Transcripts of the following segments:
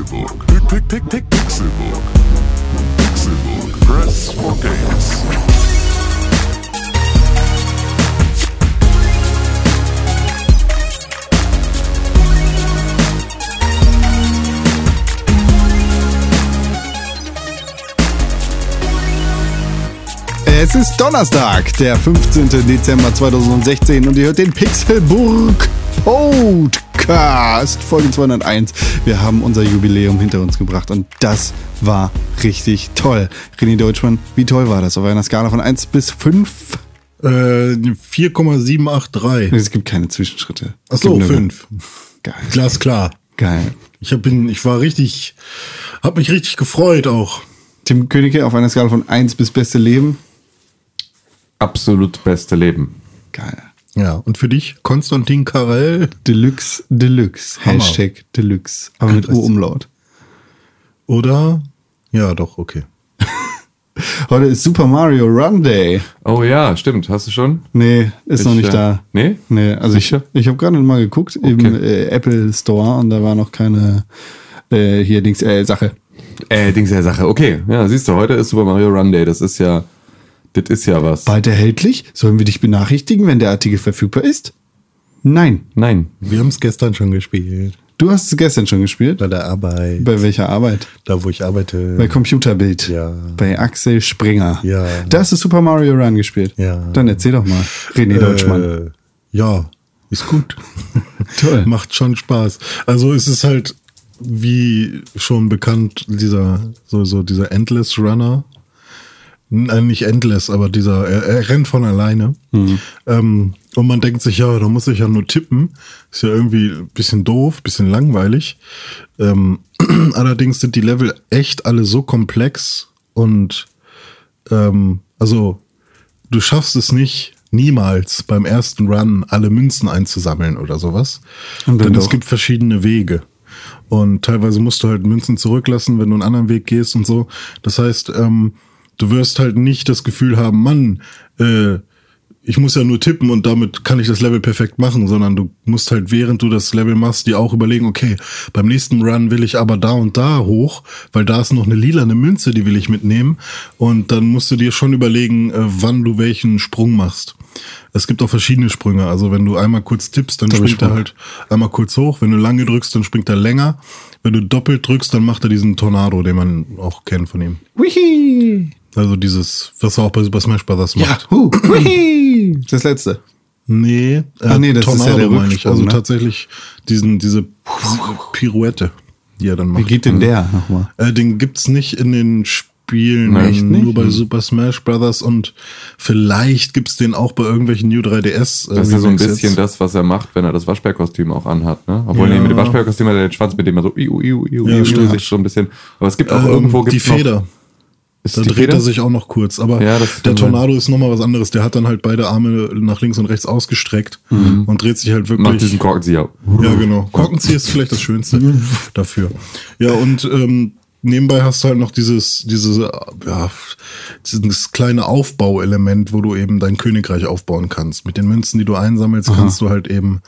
Pixelbook. Pick, pick, pick, Pixelbook. Pixelbook. Press for games. Es ist Donnerstag, der 15. Dezember 2016 und ihr hört den Pixelburg Podcast, Folge 201. Wir haben unser Jubiläum hinter uns gebracht und das war richtig toll. René Deutschmann, wie toll war das auf einer Skala von 1 bis 5? Äh, 4,783. Es gibt keine Zwischenschritte. Ach Es so, gibt nur- 5. Geil. Glasklar. Geil. Ich hab, bin, ich war richtig, hab mich richtig gefreut auch. Tim Königke auf einer Skala von 1 bis beste Leben. absolut beste Leben. Geil. Ja, und für dich, Konstantin Karel? Deluxe, Deluxe. Hammer. Hashtag Deluxe. Aber mit? U-Umlaut. Oder? Ja, doch, okay. Heute ist Super Mario Run Day. Oh ja, stimmt. Hast du schon? Nee, ist Ich, noch nicht äh, da. nee? Nee, also ich, Sicher? ich habe gerade mal geguckt im äh, Apple Store und da war noch keine äh, hier Dings äh, Sache. Äh, Dings der Sache. Okay, ja, siehst du, heute ist Super Mario Run Day. Das ist ja, das ist ja was. Bald erhältlich? Sollen wir dich benachrichtigen, wenn der Artikel verfügbar ist? Nein. Nein. Wir haben es gestern schon gespielt. Du hast es gestern schon gespielt? Bei der Arbeit. Bei welcher Arbeit? Da, wo ich arbeite. Bei Computerbild. Ja. Bei Axel Springer. Ja. Da hast du Super Mario Run gespielt. Ja. Dann erzähl doch mal. René Deutschmann. Äh, ja, ist gut. Toll. Macht schon Spaß. Also es ist halt, wie schon bekannt, dieser, so, so dieser Endless Runner. Nein, nicht Endless, aber dieser, er, er rennt von alleine. Ähm, und man denkt sich, ja, da muss ich ja nur tippen. Ist ja irgendwie ein bisschen doof, bisschen langweilig. Ähm, allerdings sind die Level echt alle so komplex und ähm, also du schaffst es nicht, niemals beim ersten Run alle Münzen einzusammeln oder sowas. Denn es doch? gibt verschiedene Wege. Und teilweise musst du halt Münzen zurücklassen, wenn du einen anderen Weg gehst und so. Das heißt, ähm, du wirst halt nicht das Gefühl haben, Mann, äh, ich muss ja nur tippen und damit kann ich das Level perfekt machen, sondern du musst halt, während du das Level machst, dir auch überlegen, okay, beim nächsten Run will ich aber da und da hoch, weil da ist noch eine lilane Münze, die will ich mitnehmen. Und dann musst du dir schon überlegen, äh, wann du welchen Sprung machst. Es gibt auch verschiedene Sprünge. Also wenn du einmal kurz tippst, dann springt er halt einmal kurz hoch. Wenn du lange drückst, dann springt er länger. Wenn du doppelt drückst, dann macht er diesen Tornado, den man auch kennt von ihm. Wihi! Also dieses, was er auch bei Super Smash Bros. Ja, macht. hu, wihi! Das letzte. Nee, äh, Ach nee, das ist ja der meine ich. Also ne? tatsächlich diesen, diese, Pirouette, die er dann Wie macht. geht denn der nochmal? Äh, den gibt's nicht in den Spielen, Na, echt nicht? nur bei Super Smash Bros. und vielleicht gibt's den auch bei irgendwelchen New 3DS. äh, Das ist ja so ein bisschen jetzt. das, was er macht, wenn er das Waschbärkostüm auch anhat, ne? Obwohl, Ja. nee, mit dem Waschbärkostüm hat er den Schwanz, mit dem er so iu, iu, iu, Ja, iu, sich so ein bisschen. Aber es gibt auch Ähm, irgendwo die gibt's noch- Feder. Ist Da dreht Feder? er sich auch noch kurz. Aber Ja, der sein. Tornado ist nochmal was anderes. Der hat dann halt beide Arme nach links und rechts ausgestreckt und dreht sich halt wirklich. Macht diesen Korkenzieher. Ja, genau. Korkenzieher ist vielleicht das Schönste dafür. Ja, und ähm, nebenbei hast du halt noch dieses, diese, ja, dieses kleine Aufbauelement, wo du eben dein Königreich aufbauen kannst. Mit den Münzen, die du einsammelst, kannst du halt eben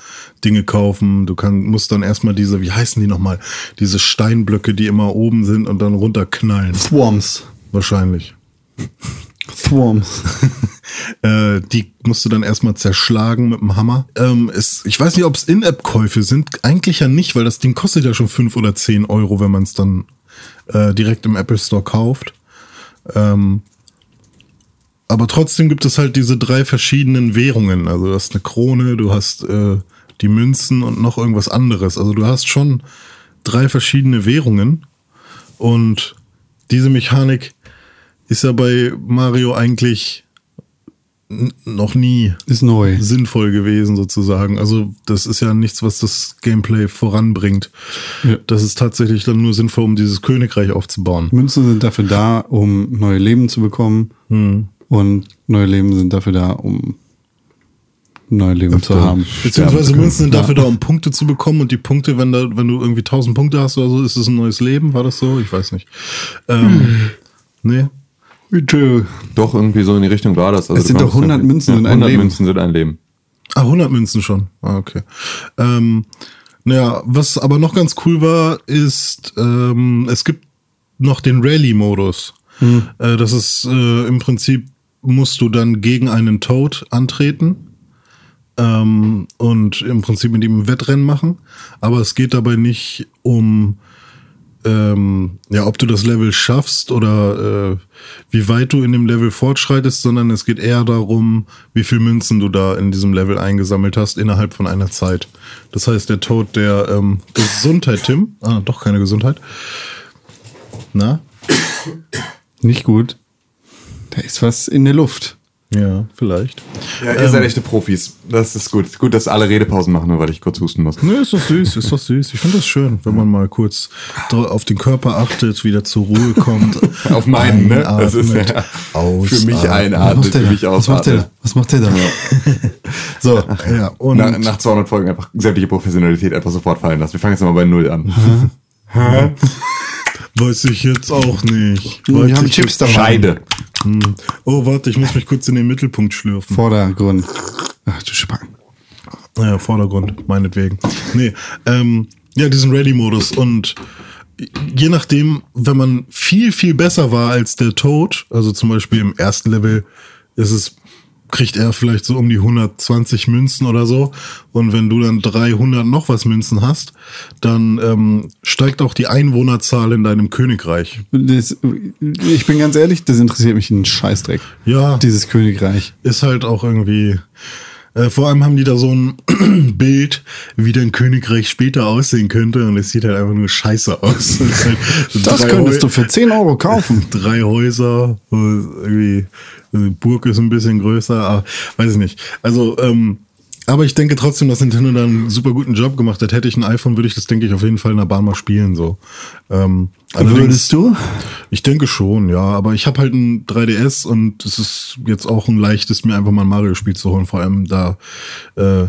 Dinge kaufen. Du kann, musst dann erstmal diese, wie heißen die nochmal? Diese Steinblöcke, die immer oben sind und dann runterknallen. Thworms. Wahrscheinlich. Thworms. Äh, die musst du dann erstmal zerschlagen mit dem Hammer. Ähm, es, ich weiß nicht, ob es In-App-Käufe sind. Eigentlich ja nicht, weil das Ding kostet ja schon fünf oder zehn Euro, wenn man es dann äh, direkt im Apple Store kauft. Ähm, aber trotzdem gibt es halt diese drei verschiedenen Währungen. Also du hast eine Krone, du hast äh, die Münzen und noch irgendwas anderes. Also du hast schon drei verschiedene Währungen. Und diese Mechanik ist ja bei Mario eigentlich noch nie Ist neu. sinnvoll gewesen sozusagen. Also das ist ja nichts, was das Gameplay voranbringt. Ja. Das ist tatsächlich dann nur sinnvoll, um dieses Königreich aufzubauen. Münzen sind dafür da, um neue Leben zu bekommen. Hm. Und neue Leben sind dafür da, um neue Leben zu haben. Beziehungsweise Münzen sind dafür da, um Punkte zu bekommen und die Punkte, wenn da, wenn du irgendwie 1000 Punkte hast oder so, ist es ein neues Leben, war das so? Ich weiß nicht. Ähm, Nee. Bitte. Doch, irgendwie so in die Richtung war das. Also Es sind doch konntest 100 irgendwie- Münzen ja, in einem 100 Leben. Münzen sind ein Leben. Ah, 100 Münzen schon. Ah, okay. Ähm, Naja, was aber noch ganz cool war, ist, ähm, es gibt noch den Rally-Modus. Äh, das ist äh, im Prinzip, musst du dann gegen einen Toad antreten ähm, und im Prinzip mit ihm ein Wettrennen machen. Aber es geht dabei nicht um, ähm, ja, ob du das Level schaffst oder äh, wie weit du in dem Level fortschreitest, sondern es geht eher darum, wie viel Münzen du da in diesem Level eingesammelt hast innerhalb von einer Zeit. Das heißt, der Tod der ähm, Gesundheit, Tim, ah, doch keine Gesundheit. Na? Nicht gut. Da ist was in der Luft. Ja, vielleicht. Ja, ihr seid echte Profis. Das ist gut. Gut, dass alle Redepausen machen, nur weil ich kurz husten muss. Ne, ist doch süß, ist doch süß. Ich finde das schön, wenn man mal kurz auf den Körper achtet, wieder zur Ruhe kommt. Auf meinen, ne? Das ist ja ausatmet. für mich einatmet, für mich Was macht der da? ausatmet. Was macht der da? so, Ja, und Nach, nach 200 Folgen einfach sämtliche Professionalität einfach sofort fallen lassen. Wir fangen jetzt mal bei Null an. weiß ich jetzt auch nicht. wir haben Chips dabei. Scheide. Oh, warte, ich muss mich kurz in den Mittelpunkt schlürfen. Vordergrund. Ach du Spacken. Naja, Vordergrund, meinetwegen. Nee, ähm, ja, diesen Ready-Modus und je nachdem, wenn man viel, viel besser war als der Toad, also zum Beispiel im ersten Level ist es, kriegt er vielleicht so um die 120 Münzen oder so. Und wenn du dann 300 noch was Münzen hast, dann ähm, steigt auch die Einwohnerzahl in deinem Königreich. Das, ich bin ganz ehrlich, das interessiert mich einen Scheißdreck. Ja. Dieses Königreich. ist halt auch irgendwie. Äh, vor allem haben die da so ein Bild, wie dein Königreich später aussehen könnte, und es sieht halt einfach nur scheiße aus. Halt Das könntest Häu- du für 10 Euro kaufen. Drei Häuser, irgendwie die Burg ist ein bisschen größer, aber weiß ich nicht. Also, ähm, aber ich denke trotzdem, dass Nintendo da einen super guten Job gemacht hat. Hätte ich ein iPhone, würde ich das, denke ich, auf jeden Fall in der Bahn mal spielen. So. Ähm, Würdest du? ich denke schon, ja. Aber ich habe halt ein 3DS und es ist jetzt auch ein leichtes, mir einfach mal ein Mario-Spiel zu holen. Vor allem da äh,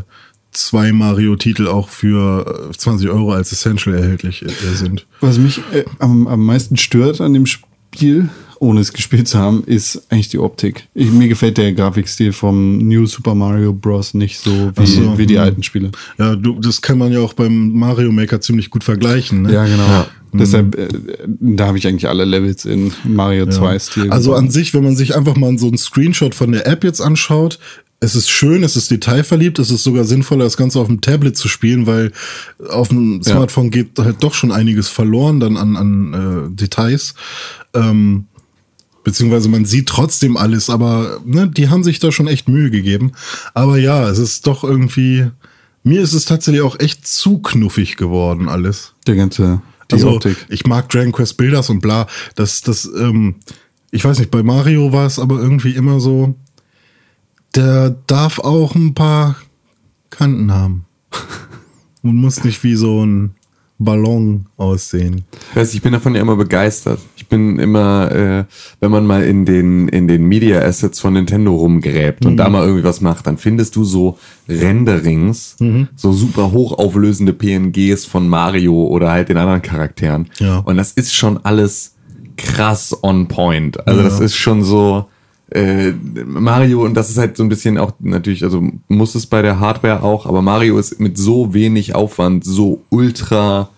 zwei Mario-Titel auch für äh, 20 Euro als Essential erhältlich äh, sind. Was mich äh, am, am meisten stört an dem Spiel, ohne es gespielt zu haben, ist eigentlich die Optik. Ich, mir gefällt der Grafikstil vom New Super Mario Bros. nicht so wie, so, wie die hm. alten Spiele. Ja, du, das kann man ja auch beim Mario Maker ziemlich gut vergleichen. Ne? Ja, genau. Deshalb, äh, da habe ich eigentlich alle Levels in Mario 2-Stil. Also an sich, wenn man sich einfach mal so einen Screenshot von der App jetzt anschaut, es ist schön, es ist detailverliebt, es ist sogar sinnvoller, das Ganze auf dem Tablet zu spielen, weil auf dem Smartphone geht halt doch schon einiges verloren dann an, an äh, Details. Ähm, beziehungsweise man sieht trotzdem alles, aber ne, die haben sich da schon echt Mühe gegeben. Aber ja, es ist doch irgendwie, mir ist es tatsächlich auch echt zu knuffig geworden alles. der ganze, die Also, Optik. ich mag Dragon Quest Builders und bla. Das, das, ähm, ich weiß nicht, bei Mario war es aber irgendwie immer so, der darf auch ein paar Kanten haben. Und muss nicht wie so ein Ballon aussehen. Ich weiß, ich bin davon ja immer begeistert. Ich bin immer, äh, wenn man mal in den, in den Media Assets von Nintendo rumgräbt und da mal irgendwie was macht, dann findest du so Renderings, so super hochauflösende PNGs von Mario oder halt den anderen Charakteren. Ja. Und das ist schon alles krass on point. Also das ist schon so, äh, Mario, und das ist halt so ein bisschen auch natürlich, also muss es bei der Hardware auch, aber Mario ist mit so wenig Aufwand so ultra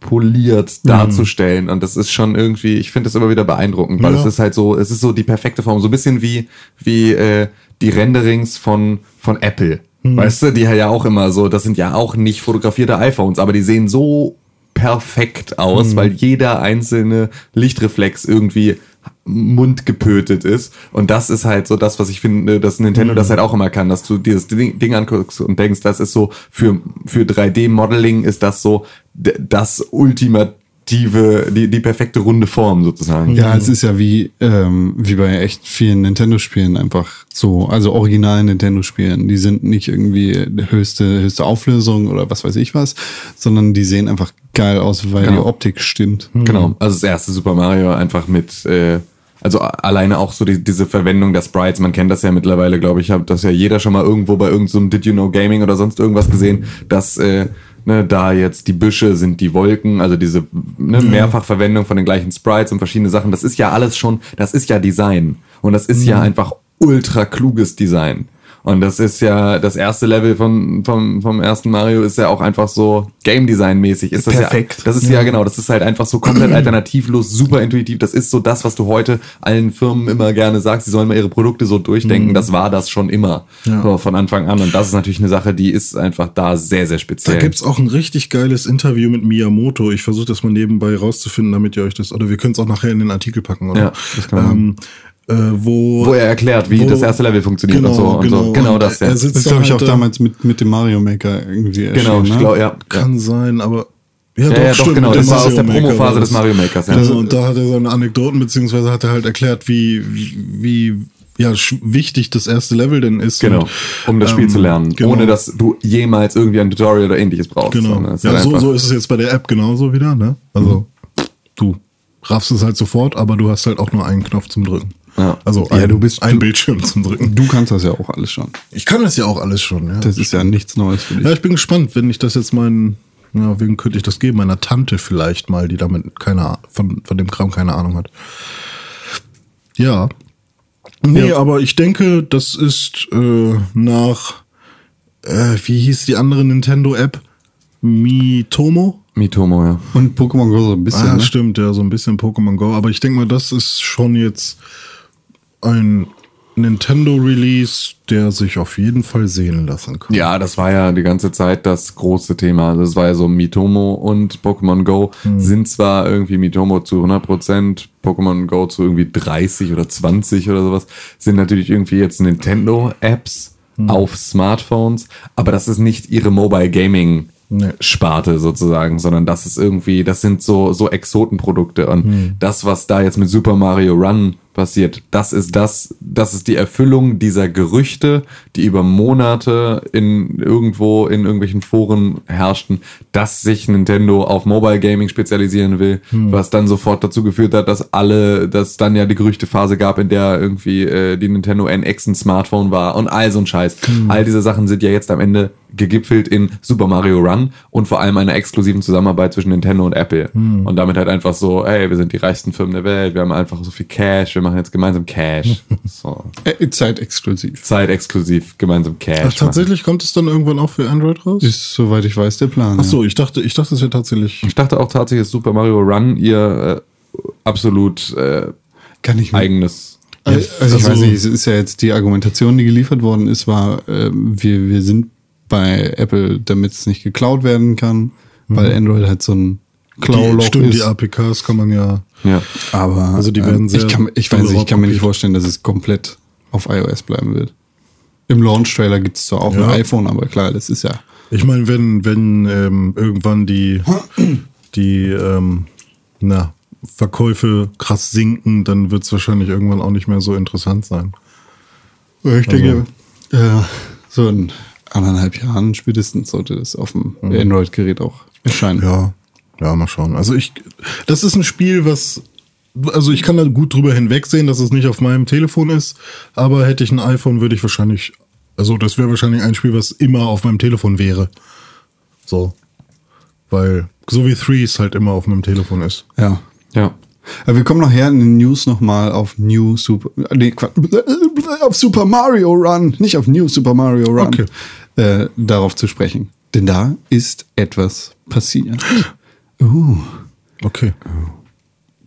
poliert darzustellen und das ist schon irgendwie, ich finde das immer wieder beeindruckend, weil Ja. es ist halt so, es ist so die perfekte Form, so ein bisschen wie wie äh, die Renderings von von Apple, weißt du, die ja auch immer so, das sind ja auch nicht fotografierte iPhones, aber die sehen so perfekt aus, weil jeder einzelne Lichtreflex irgendwie mundgepötet ist. Und das ist halt so das, was ich finde, dass Nintendo das halt auch immer kann, dass du dir das Ding, Ding anguckst und denkst, das ist so, für, für 3D-Modeling ist das so das ultimative, die, die perfekte runde Form sozusagen. Ja, es ist ja wie, ähm, wie bei echt vielen Nintendo-Spielen einfach so, also originalen Nintendo-Spielen. Die sind nicht irgendwie höchste, höchste Auflösung oder was weiß ich was, sondern die sehen einfach geil aus, weil Genau. die Optik stimmt. Genau, also das erste Super Mario einfach mit, äh, also alleine auch so die, diese Verwendung der Sprites, man kennt das ja mittlerweile, glaube ich, hat das ja jeder schon mal irgendwo bei irgendeinem so Did You Know Gaming oder sonst irgendwas gesehen, dass äh, ne, da jetzt die Büsche sind die Wolken, also diese ne, Mehrfachverwendung von den gleichen Sprites und verschiedene Sachen, das ist ja alles schon, das ist ja Design und das ist ja einfach ultra kluges Design. Und das ist ja, das erste Level von, vom, vom ersten Mario ist ja auch einfach so Game Design mäßig. Ist das Perfekt. Ja, das ist ja. genau, das ist halt einfach so komplett alternativlos, super intuitiv. Das ist so das, was du heute allen Firmen immer gerne sagst, sie sollen mal ihre Produkte so durchdenken. Das war das schon immer so, von Anfang an. Und das ist natürlich eine Sache, die ist einfach da sehr, sehr Da speziell. gibt's auch ein richtig geiles Interview mit Miyamoto. Ich versuche das mal nebenbei rauszufinden, damit ihr euch das, oder wir können es auch nachher in den Artikel packen, oder? Ja, das kann man ähm, äh, wo, wo er erklärt, wie wo- das erste Level funktioniert genau, und so. Und genau. so. genau Und das, ja. er sitzt Das glaube ich, auch halt da- damals mit, mit dem Mario Maker irgendwie Genau, ich ne? glaube, ja. Kann sein, aber ja, Ja, ja, doch, stimmt, genau. Das war aus der Promophase des. Mario Makers. Ja. Also, und da hat er seine Anekdoten, beziehungsweise hat er halt erklärt, wie, wie ja, wichtig das erste Level denn ist. Genau, Und, um das Spiel ähm, zu lernen, genau. ohne dass du jemals irgendwie ein Tutorial oder ähnliches brauchst. Genau. Ja, so, so ist es jetzt bei der App genauso wieder, ne? Also, du raffst es halt sofort, aber du hast halt auch nur einen Knopf zum Drücken. Ja. Also Ja, ein, du bist- ein du- Bildschirm zum Drücken. Du kannst das ja auch alles schon. Ich kann das ja auch alles schon, ja. Das ist ja nichts Neues für dich. Ja, ich bin gespannt, wenn ich das jetzt meinen, ja, wem könnte ich das geben? Meiner Tante vielleicht mal, die damit keine, von, von dem Kram keine Ahnung hat. Ja. Nee, Ja. aber ich denke, das ist äh, nach, äh, wie hieß die andere Nintendo-App? Mitomo? Mitomo, ja. Und Pokémon Go so ein bisschen, Ah, ne? stimmt, ja, so ein bisschen Pokémon Go. Aber ich denke mal, das ist schon jetzt ein Nintendo-Release, der sich auf jeden Fall sehen lassen kann. Ja, das war ja die ganze Zeit das große Thema. Also es war ja so Mitomo und Pokémon Go Hm. sind zwar irgendwie Mitomo zu 100%, Pokémon Go zu irgendwie 30 oder 20 oder sowas, sind natürlich irgendwie jetzt Nintendo-Apps Hm. auf Smartphones, aber das ist nicht ihre Mobile Gaming Nee. Sparte sozusagen, sondern das ist irgendwie, das sind so, so Exotenprodukte und Hm. das, was da jetzt mit Super Mario Run passiert, das ist das, das ist die Erfüllung dieser Gerüchte, die über Monate in irgendwo in irgendwelchen Foren herrschten, dass sich Nintendo auf Mobile Gaming spezialisieren will, Hm. was dann sofort dazu geführt hat, dass alle, dass dann ja die Gerüchtephase gab, in der irgendwie äh, die Nintendo NX ein Smartphone war und all so ein Scheiß. Hm. All diese Sachen sind ja jetzt am Ende gegipfelt in Super Mario Run und vor allem einer exklusiven Zusammenarbeit zwischen Nintendo und Apple. Hm. Und damit halt einfach so, hey, wir sind die reichsten Firmen der Welt, wir haben einfach so viel Cash, wir machen jetzt gemeinsam Cash. so. Äh, Zeitexklusiv. Zeitexklusiv gemeinsam Cash. Ach, tatsächlich kommt es dann irgendwann auch für Android raus? Ist, soweit ich weiß, der Plan. Ach so, ich dachte, ich dachte, es wäre tatsächlich. Ich dachte auch tatsächlich, dass Super Mario Run ihr äh, absolut äh, ja. Kann ich eigenes. Also, also ich also- weiß nicht, es ist ja jetzt die Argumentation, die geliefert worden ist, war, ähm, wir, wir sind bei Apple, damit es nicht geklaut werden kann, weil Android halt so ein Klauloch stimmt, ist. die APKs kann man ja. Ja. aber Also die werden ähm, sehr ich kann, ich weiß nicht, ich kann mir nicht vorstellen, dass es komplett auf iOS bleiben wird. Im Launch-Trailer gibt es zwar auch Ja. ein iPhone, aber klar, das ist ja. Ich meine, wenn, wenn ähm, irgendwann die, die ähm, na, Verkäufe krass sinken, dann wird es wahrscheinlich irgendwann auch nicht mehr so interessant sein. Ich denke, äh, so in anderthalb Jahren spätestens sollte das auf dem Android-Gerät auch erscheinen. Ja, ja, mal schauen. Also ich, das ist ein Spiel, was, also ich kann da gut drüber hinwegsehen, dass es nicht auf meinem Telefon ist, aber hätte ich ein iPhone, würde ich wahrscheinlich, also das wäre wahrscheinlich ein Spiel, was immer auf meinem Telefon wäre. So. Weil, so wie Threes halt immer auf meinem Telefon ist. Ja. Ja. Aber wir kommen nachher in den News nochmal auf New Super, nee, auf Super Mario Run, nicht auf New Super Mario Run, Okay. äh, darauf zu sprechen. Denn da ist etwas passiert. Uh, Okay.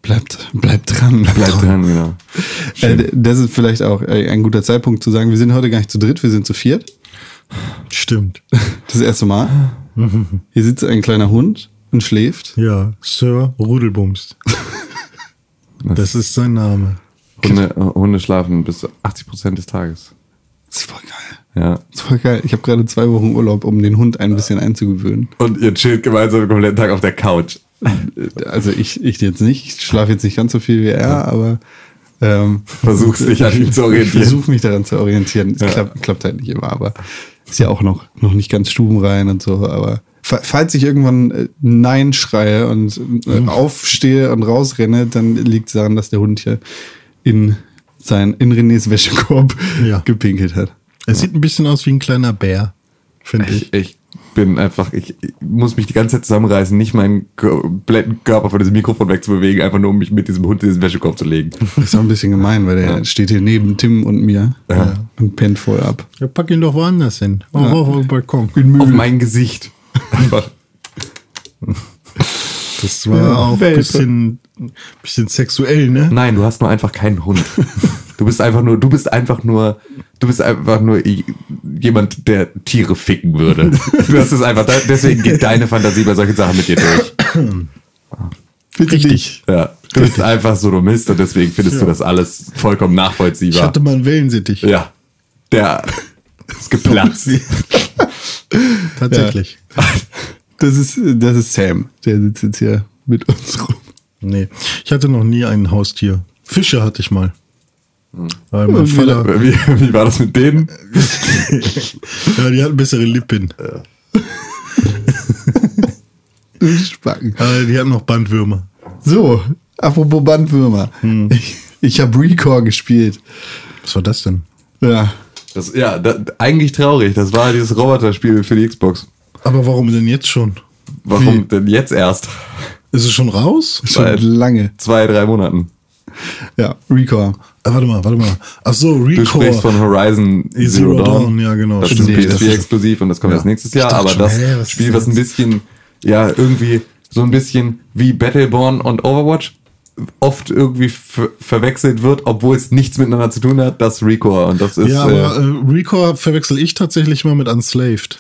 bleibt, bleibt dran. Bleibt dran, genau. Äh, das ist vielleicht auch ein guter Zeitpunkt zu sagen, wir sind heute gar nicht zu dritt, wir sind zu viert. Stimmt. Das erste Mal. Hier sitzt ein kleiner Hund und schläft. Ja, Sir Rudelbumst. Das ist sein Name. Hunde, äh, Hunde schlafen bis 80 Prozent des Tages. Das ist voll geil. Ja. Das voll geil. Ich habe gerade zwei Wochen Urlaub, um den Hund ein bisschen einzugewöhnen. Und ihr chillt gemeinsam den kompletten Tag auf der Couch. Also ich, ich jetzt nicht, ich schlafe jetzt nicht ganz so viel wie er, aber ähm, Versuchst dich an ihm zu orientieren. Ich versuche mich daran zu orientieren. Ja. klappt, klappt halt nicht immer, aber ist ja auch noch, noch nicht ganz stubenrein und so. Aber fa- falls ich irgendwann äh, Nein schreie und äh, aufstehe und rausrenne, dann liegt es daran, dass der Hund hier in sein in Renés Wäschekorb Ja. gepinkelt hat. Er sieht ein bisschen aus wie ein kleiner Bär, finde ich. Ich, bin einfach, ich, ich muss mich die ganze Zeit zusammenreißen, nicht meinen kompletten Körper von diesem Mikrofon wegzubewegen, einfach nur um mich mit diesem Hund in diesen Wäschekorb zu legen. Das ist auch ein bisschen gemein, weil der steht hier neben Tim und mir und pennt voll ab. Ja, pack ihn doch woanders hin. Oh, Ja. auf den Balkon. Auf mein Gesicht. Einfach. Das war Ja, auch ein bisschen, bisschen sexuell, ne? Nein, du hast nur einfach keinen Hund. Du bist einfach nur, du bist einfach nur, du bist einfach nur jemand, der Tiere ficken würde. Du hast es einfach, deswegen geht deine Fantasie bei solchen Sachen mit dir durch. Richtig. Ja, du bist einfach so Mist und deswegen findest du das alles vollkommen Ich nachvollziehbar. hatte mal einen Wellensittich. Ja, der ist geplatzt. Tatsächlich. Das ist, das ist Sam. Der sitzt jetzt hier mit uns rum. Nee. Ich hatte noch nie ein Haustier. Fische hatte ich mal. Hm. Weil mein Vater, Wie, wie war das mit denen? ja, die hatten bessere Lippen. Spacken. Aber die hatten noch Bandwürmer. So, apropos Bandwürmer. Ich, ich habe Recore gespielt. Was war das denn? Ja. Das, ja, da, eigentlich traurig. Das war dieses Roboter-Spiel für die Xbox. Aber warum denn jetzt schon? Warum Wie? denn jetzt erst? Ist es schon raus? Schon Seit- lange. Zwei, drei Monaten. Ja, Recore. Ah, warte mal, warte mal. Ach so, Du Recore. sprichst von Horizon Zero, Zero Dawn. Dawn, ja, genau, Das stimmt. ist Nee, das PS4 ist- exklusiv und das kommt Ja. erst nächstes Jahr. Aber schon, das was ist Spiel, was ein bisschen, ja, irgendwie so ein bisschen wie Battleborn und Overwatch oft irgendwie ver verwechselt wird, obwohl es nichts miteinander zu tun hat, das Recore. Und das ist, ja, aber äh, äh, Recore verwechsel ich tatsächlich mal mit Unslaved.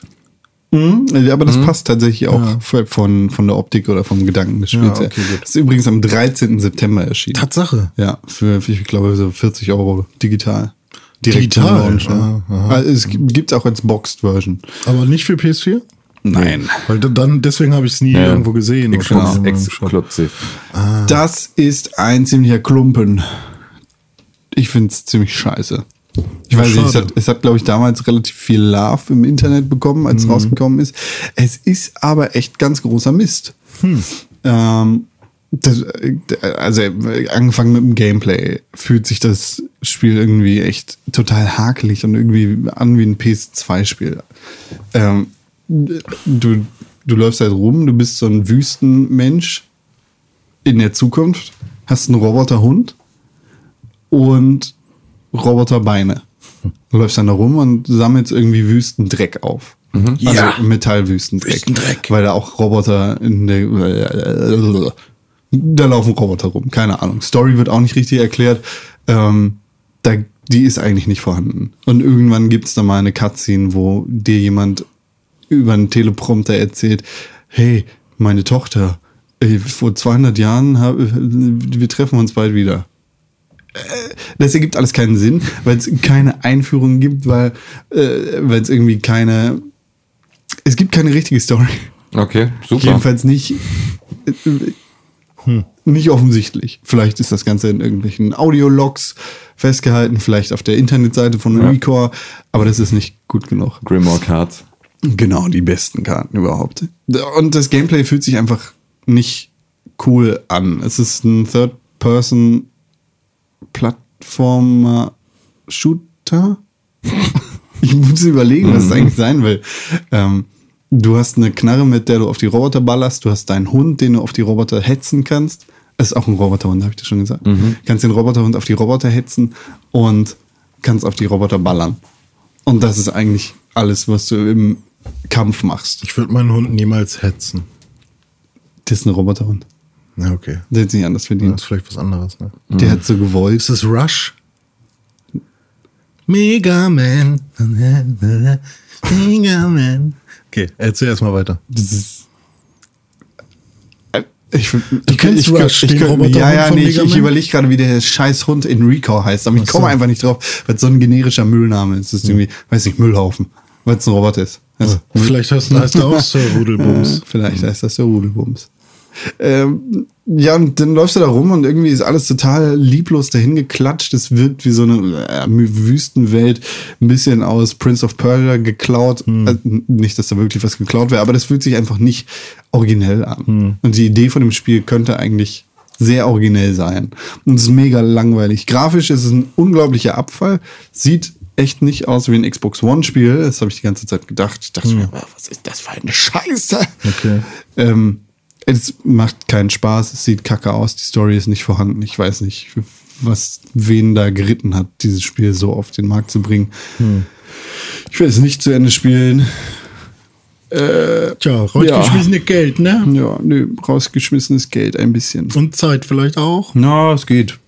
Mhm, ja, aber das passt tatsächlich auch von, von der Optik oder vom Gedanken des Spiels Ja, okay. Das ist übrigens am 13. September erschienen. Tatsache. Ja, für, ich glaube, so 40 Euro digital. Direkt Digital? Launch, ja. Ah, aha. Also es gibt auch als Boxed Version. Aber nicht für PS4? Nein. Weil da- dann, deswegen habe ich es nie ja, irgendwo gesehen. Exklusiv. Das ist ein ziemlicher Klumpen. Ich finde es ziemlich scheiße. Ich weiß nicht, es hat, es hat glaube ich, damals relativ viel Love im Internet bekommen, als es rausgekommen ist. Es ist aber echt ganz großer Mist. Ähm, das, also angefangen mit dem Gameplay fühlt sich das Spiel irgendwie echt total hakelig und irgendwie an wie ein PS2-Spiel. Ähm, du, du läufst halt rum, du bist so ein Wüstenmensch in der Zukunft, hast einen Roboterhund und Roboterbeine. Du läufst dann da rum und sammelst irgendwie Wüstendreck auf. Also Ja. Metallwüstendreck. Wüstendreck. Weil da auch Roboter in der. Da laufen Roboter rum, keine Ahnung. Story wird auch nicht richtig erklärt. Ähm, da, die ist eigentlich nicht vorhanden. Und irgendwann gibt es da mal eine Cutscene, wo dir jemand über einen Teleprompter erzählt, hey, meine Tochter, ey, vor 200 Jahren, hab, wir treffen uns bald wieder. Äh, Das ergibt alles keinen Sinn, weil es keine Einführung gibt, weil äh, weil es irgendwie keine, es gibt keine richtige Story. Okay, super. Jedenfalls nicht, äh, nicht offensichtlich. Vielleicht ist das Ganze in irgendwelchen Audiologs festgehalten, vielleicht auf der Internetseite von Ja. Recore, aber das ist nicht gut genug. Grimoire Cards. Genau, die besten Karten überhaupt. Und das Gameplay fühlt sich einfach nicht cool an. Es ist ein Third-Person-Plattformer-Shooter. ich muss überlegen, was es eigentlich sein will. Ähm, du hast eine Knarre, mit der du auf die Roboter ballerst. Du hast deinen Hund, den du auf die Roboter hetzen kannst. Es ist auch ein Roboterhund, habe ich das schon gesagt. Kannst den Roboterhund auf die Roboter hetzen und kannst auf die Roboter ballern. Und das ist eigentlich alles, was du im Kampf machst. Ich würde meinen Hund niemals hetzen. Das ist ein Roboterhund. Ja, okay. Der hat sich anders Das verdient. ist vielleicht was anderes, ne? Der hat so gewollt. Ist es Rush? Mega Man. Mega Man. Okay, erzähl erstmal weiter. Das ist. Ich, Du ich, kennst ich, Rush, ich, den ich, Roboterhund Ja, ja, von nee, ich, ich überlege gerade, wie der scheiß Hund in Recore heißt, aber ich komme so. einfach nicht drauf, weil es so ein generischer Müllname ist. Es ist irgendwie, weiß nicht, Müllhaufen, weil es ein Roboter ist. Also, Vielleicht heißt, heißt er auch Sir Rudelbums. Vielleicht heißt das der Rudelbums. Ähm, ja, und dann läufst du da rum und irgendwie ist alles total lieblos dahin geklatscht. Es wirkt wie so eine äh, Wüstenwelt, ein bisschen aus Prince of Persia geklaut. Also, nicht, dass da wirklich was geklaut wäre, aber das fühlt sich einfach nicht originell an. Und die Idee von dem Spiel könnte eigentlich sehr originell sein. Und es ist mega langweilig. Grafisch ist es ein unglaublicher Abfall. Sieht echt nicht aus wie ein Xbox One-Spiel. Das habe ich die ganze Zeit gedacht. Ich dachte mir, was ist das für eine Scheiße? Okay. Ähm, es macht keinen Spaß, es sieht kacke aus, die Story ist nicht vorhanden. Ich weiß nicht, was wen da geritten hat, dieses Spiel so auf den Markt zu bringen. Ich will es nicht zu Ende spielen. Tja, rausgeschmissene Geld, ne? Ja, nö, rausgeschmissenes Geld ein bisschen. Und Zeit vielleicht auch. Na, es geht.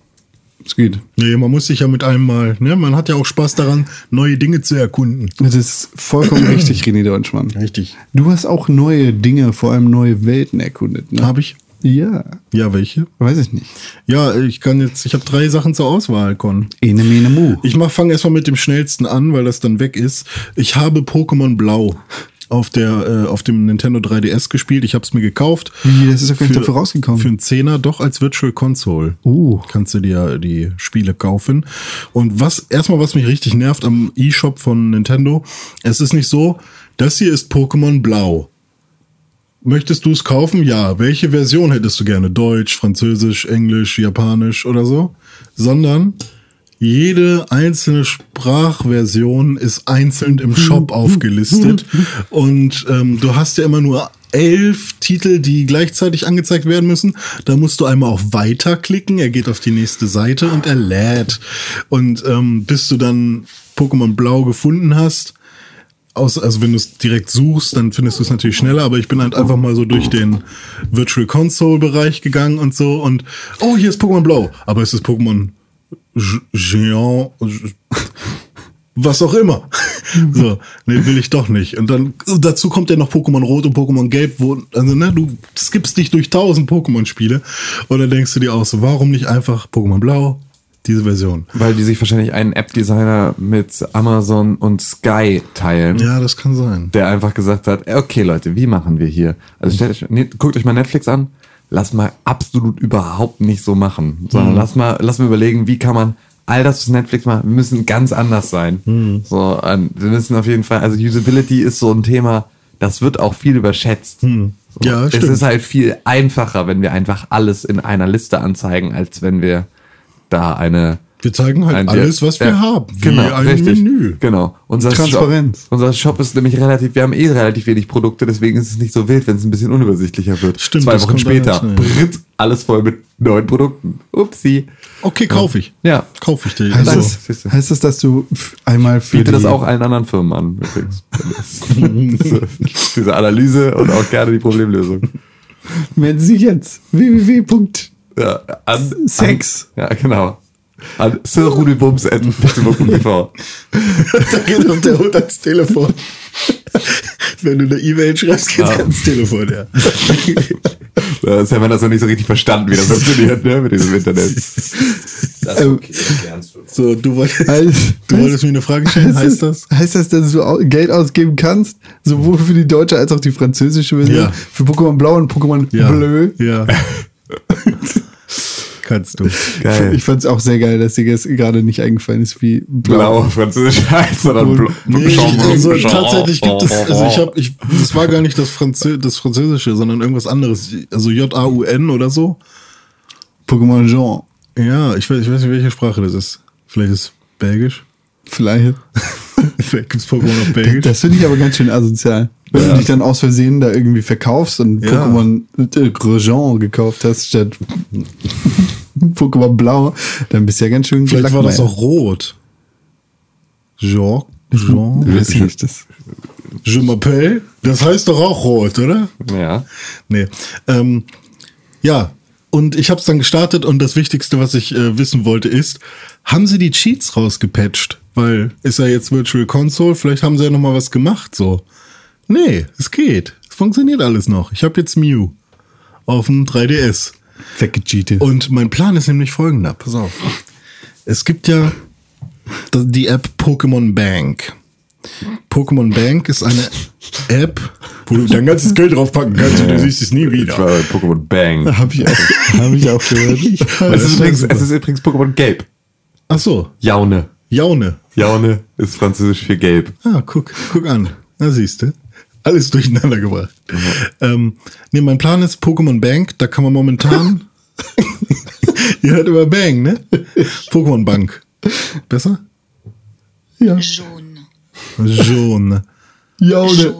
Es geht. Nee, man muss sich ja mit einem mal, ne? Man hat ja auch Spaß daran, neue Dinge zu erkunden. Das ist vollkommen richtig, René Deutschmann. Richtig. Du hast auch neue Dinge, vor allem neue Welten erkundet, ne? Habe ich? Ja, Ja, welche? weiß ich nicht. Ja, ich kann jetzt, ich habe drei Sachen zur Auswahl, Con. Ene mene mu. Ich mach, fange erstmal mit dem schnellsten an, weil das dann weg ist. Ich habe Pokémon Blau auf der äh, auf dem Nintendo 3DS gespielt. Ich habe es mir gekauft. Wie, das ist doch gar nicht dafür rausgekommen. Für einen Zehner doch als Virtual Console. Uh. Kannst du dir die Spiele kaufen. Und was erstmal was mich richtig nervt am eShop von Nintendo, es ist nicht so, das hier ist Pokémon Blau. Möchtest du es kaufen? Ja. Welche Version hättest du gerne? Deutsch, Französisch, Englisch, Japanisch oder so? Sondern jede einzelne Sprachversion ist einzeln im Shop aufgelistet. Und ähm, du hast ja immer nur elf Titel, die gleichzeitig angezeigt werden müssen. Da musst du einmal auf Weiter klicken. Er geht auf die nächste Seite und er lädt. Und ähm, bis du dann Pokémon Blau gefunden hast, aus, also wenn du es direkt suchst, dann findest du es natürlich schneller, aber ich bin halt einfach mal so durch den Virtual Console Bereich gegangen und so und oh, hier ist Pokémon Blau, aber es ist Pokémon Géant, was auch immer. So, nee, will ich doch nicht. Und dann dazu kommt ja noch Pokémon Rot und Pokémon Gelb, wo, also ne, du skippst dich durch tausend Pokémon-Spiele und dann denkst du dir auch so, warum nicht einfach Pokémon Blau, diese Version? Weil die sich wahrscheinlich einen App-Designer mit Amazon und Sky teilen. Ja, das kann sein. der einfach gesagt hat, okay Leute, wie machen wir hier? Also stellt euch, nee, guckt euch mal Netflix an, lass mal absolut überhaupt nicht so machen, sondern lass mal, lass mal überlegen, wie kann man all das, was Netflix macht, wir müssen ganz anders sein. So, an, wir müssen auf jeden Fall, also Usability ist so ein Thema, das wird auch viel überschätzt. So, Ja, es stimmt. ist halt viel einfacher, wenn wir einfach alles in einer Liste anzeigen, als wenn wir da eine Wir zeigen halt ein- alles, was wir ja, haben. Wie Genau, ein richtig. Menü. Genau. Unser Transparenz. Shop, unser Shop ist nämlich relativ, wir haben eh relativ wenig Produkte, deswegen ist es nicht so wild, wenn es ein bisschen unübersichtlicher wird. Stimmt, Zwei das Wochen später, britt, alles voll mit neuen Produkten. Upsi. Okay, kaufe ich. Ja. Kaufe ich dir. Heißt, Also, du. heißt das, dass du einmal für Biete die, das auch allen anderen Firmen an, übrigens. Diese Analyse und auch gerne die Problemlösung. Melden Sie jetzt www. Ja, an, Sex. An, ja, genau. An sirrudelbums.facebook.tv. da geht doch der Hund ans Telefon. Wenn du eine E-Mail schreibst, geht Ja. er ans Telefon, ja. Das ja, man das noch nicht so richtig verstanden, wie das funktioniert, ne, mit diesem Internet. Das ist okay, das du. So, du wolltest, Heißt, du wolltest mir eine Frage stellen, heißt das? Heißt das, dass du Geld ausgeben kannst, sowohl für die deutsche als auch die französische Version? Ja. Für Pokémon Blau und Pokémon Ja. Bleu? Ja. Kannst du. Geil. Ich fand es auch sehr geil, dass dir das gerade nicht eingefallen ist, wie Blau, französisch heißt, sondern blau. Nee, also tatsächlich gibt es, also ich habe, ich, das war gar nicht das, Franzö das Französische, sondern irgendwas anderes. Also J-A-U-N oder so. Pokémon Jean. Ja, ich weiß, ich weiß nicht, welche Sprache das ist. Vielleicht ist es Belgisch. Vielleicht. Vielleicht gibt's Pokémon auf Belgisch. Das finde ich aber ganz schön asozial. Wenn du dich dann aus Versehen da irgendwie verkaufst und Ja. Pokémon äh, Jean gekauft hast statt Pokémon Blau, dann bist du ja ganz schön Vielleicht war das auch rot. Jean, Jean, Weiß ich nicht, das Je m'appelle. Das heißt doch auch rot, oder? Ja. Nee. Ähm, ja, und ich habe es dann gestartet und das Wichtigste, was ich äh, wissen wollte, ist, haben sie die Cheats rausgepatcht? Weil ist ja jetzt Virtual Console, vielleicht haben sie ja noch mal was gemacht, so. Nee, es geht. Es funktioniert alles noch. Ich habe jetzt Mew auf dem 3DS. Weggecheatet. Und mein Plan ist nämlich folgender. Pass auf. Es gibt ja die App Pokémon Bank. Pokémon Bank ist eine App, wo du dein ganzes Geld draufpacken kannst und du siehst es nie Ich wieder. war bei Pokémon Bang. Habe ich auch, hab ich auch gehört. Es ist, übrigens, es ist übrigens Pokémon Gelb. Ach so, Jaune. Jaune. Jaune ist französisch für Gelb. Ah, guck, guck an. Da siehst du. Alles durcheinander gebracht. Ähm, nee, mein Plan ist Pokémon Bank. Da kann man momentan. Ihr hört immer Bang, ne? Pokémon Bank. Besser? Ja. jaune, Jaune. Jaune.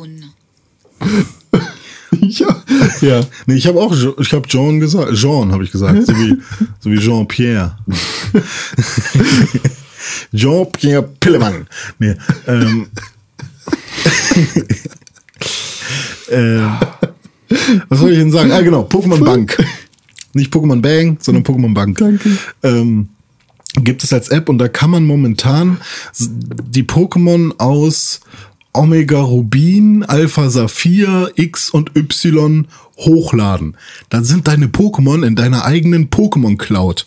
Ja. ja. Nee, ich habe auch, ich habe Jean gesagt. Jean habe ich gesagt, so wie, so wie Jean-Pierre. Jean-Pierre Pillemann. Nee, ähm, ähm, was soll ich denn sagen? Ah, genau, Pokémon Bank. Nicht Pokémon Bang, sondern Pokémon Bank. Danke. Ähm, gibt es als App und da kann man momentan die Pokémon aus Omega Rubin, Alpha Saphir, X und Y hochladen. Dann sind deine Pokémon in deiner eigenen Pokémon Cloud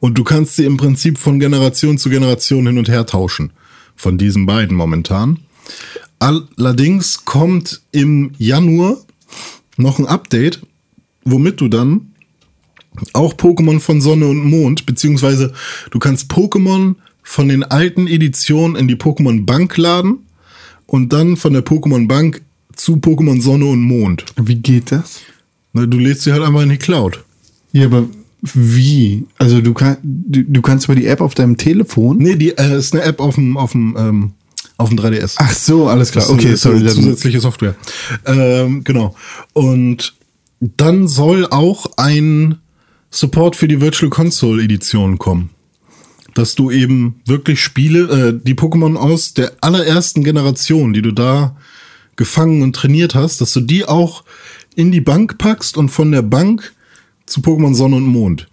und du kannst sie im Prinzip von Generation zu Generation hin und her tauschen. Von diesen beiden momentan. Allerdings kommt im Januar noch ein Update, womit du dann auch Pokémon von Sonne und Mond, beziehungsweise du kannst Pokémon von den alten Editionen in die Pokémon Bank laden und dann von der Pokémon Bank zu Pokémon Sonne und Mond. Wie geht das? Na, Du lädst sie halt einfach in die Cloud. Ja, aber wie? Also du, kann, du, du kannst über die App auf deinem Telefon. Nee, die äh, ist eine App auf dem, auf dem, ähm, auf dem 3DS. Ach so, alles klar. Das ist Okay, eine- sorry. zusätzliche Software. Ähm, genau. Und dann soll auch ein Support für die Virtual Console Edition kommen. Dass du eben wirklich Spiele, äh, die Pokémon aus der allerersten Generation, die du da gefangen und trainiert hast, dass du die auch in die Bank packst und von der Bank zu Pokémon Sonne und Mond.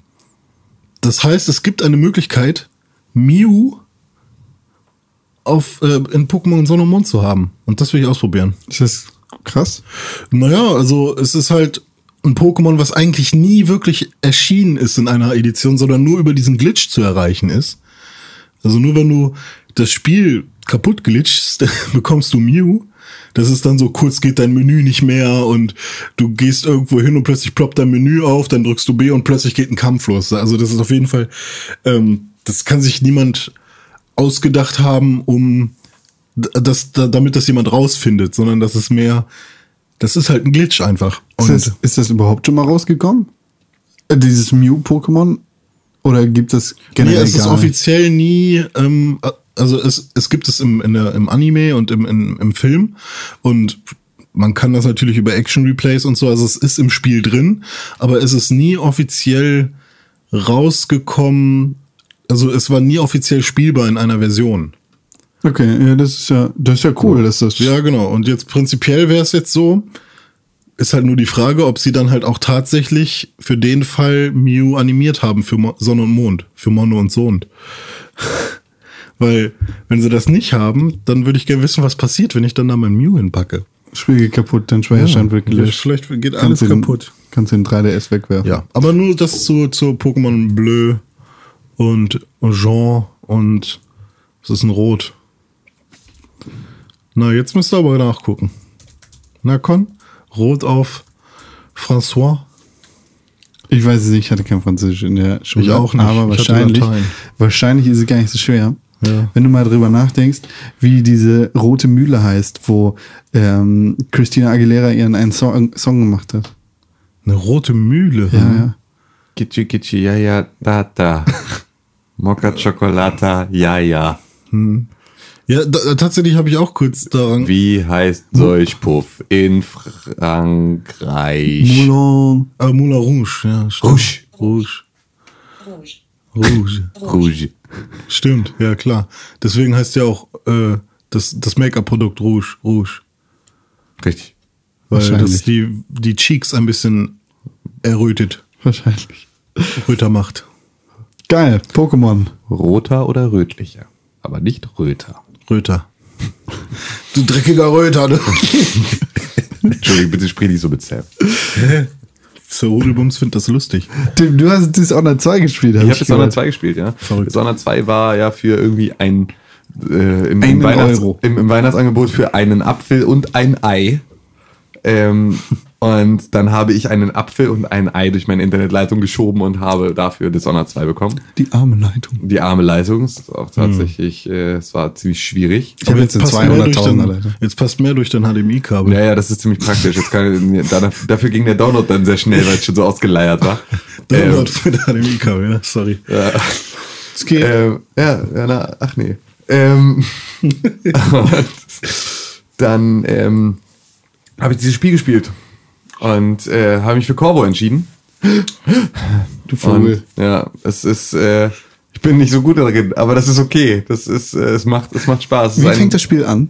Das heißt, es gibt eine Möglichkeit, Mew auf, äh, in Pokémon Sonne und Mond zu haben. Und das will ich ausprobieren. ist das krass? Naja, also es ist halt ein Pokémon, was eigentlich nie wirklich erschienen ist in einer Edition, sondern nur über diesen Glitch zu erreichen ist. Also nur wenn du das Spiel kaputt glitchst, bekommst du Mew. Das ist dann so, kurz geht dein Menü nicht mehr und du gehst irgendwo hin und plötzlich ploppt dein Menü auf, dann drückst du B und plötzlich geht ein Kampf los. Also das ist auf jeden Fall, ähm, das kann sich niemand ausgedacht haben, um das, da, damit das jemand rausfindet, sondern das ist mehr, das ist halt ein Glitch einfach. Ist das, ist das überhaupt schon mal rausgekommen? Äh, Dieses Mew-Pokémon? Oder gibt es nee, generell es ist offiziell nie, ähm, also es, es gibt es im, der, im Anime und im, im, im Film und man kann das natürlich über Action Replays und so, also es ist im Spiel drin, aber es ist nie offiziell rausgekommen, also es war nie offiziell spielbar in einer Version. Okay, ja, das ist ja, das ist ja cool, dass das. Ja, genau. Und jetzt prinzipiell wäre es jetzt so, ist halt nur die Frage, ob sie dann halt auch tatsächlich für den Fall Mew animiert haben für Mo Sonne und Mond, für Mono und Sond. Weil, wenn sie das nicht haben, dann würde ich gerne wissen, was passiert, wenn ich dann da mein Mew hinpacke. Spiel geht kaputt, dein Speicherstand wird gelöscht. Vielleicht geht alles Kannst den- kaputt. Kannst den 3DS wegwerfen. Ja, aber nur das zu, zu Pokémon Bleu und Jean und was ist ein Rot? Na, jetzt müsst ihr aber nachgucken. Na komm, Rot auf François. Ich weiß es nicht, ich hatte kein Französisch in der Schule. Ich auch nicht. Aber Ich wahrscheinlich, wahrscheinlich ist es gar nicht so schwer. Ja. Wenn du mal drüber nachdenkst, wie diese rote Mühle heißt, wo ähm, Christina Aguilera ihren einen Song, Song gemacht hat. Eine rote Mühle. Ja, ja. Gitschi, gitschi, ja, ja, da, da. Mokka Chocolata, ja, ja. Ja, da, tatsächlich habe ich auch kurz daran. Wie heißt Solchpuff in Frankreich? Moulin. Ah, Moulin Rouge, ja. Stimmt. Rouge. Rouge. Rouge. Rouge. Stimmt, ja klar. Deswegen heißt ja auch äh, das, das Make-up-Produkt Rouge. Rouge. Richtig. Weil das die, die Cheeks ein bisschen errötet, Wahrscheinlich. röter macht. Geil, Pokémon. Roter oder rötlicher? Aber nicht röter. Röter. Du dreckiger Röter, du. Entschuldigung, bitte sprich nicht so mit Sam. Sir Rudelbums findet das lustig. Du, du hast Dishonored 2 gespielt, hab Ich habe Dishonored gehört. 2 gespielt, ja. Verrückt. Dishonored 2 war ja für irgendwie ein äh, im, Einen im, Weihnachts Euro. im, im Weihnachtsangebot für einen Apfel und ein Ei. Ähm, und dann habe ich einen Apfel und ein Ei durch meine Internetleitung geschoben und habe dafür Dishonored 2 bekommen. Die arme Leitung. Die arme Leitung ist auch tatsächlich, äh, es war ziemlich schwierig. Ich habe jetzt einen passt mehr durch 200.000er dein- Leitung. Jetzt passt mehr durch dein HDMI-Kabel. Ja, ja, das ist ziemlich praktisch. Jetzt kann, da, dafür ging der Download dann sehr schnell, weil es schon so ausgeleiert war. Download für dein HDMI-Kabel, ja, sorry. Es geht. Ähm, ja, ja, na, ach nee. Ähm, dann ähm, habe ich dieses Spiel gespielt und äh, habe mich für Corvo entschieden. Du Vogel. Und, ja, es ist, äh, ich bin nicht so gut darin, aber das ist okay. Das ist, äh, es macht, es macht Spaß. Wie fängt das Spiel an?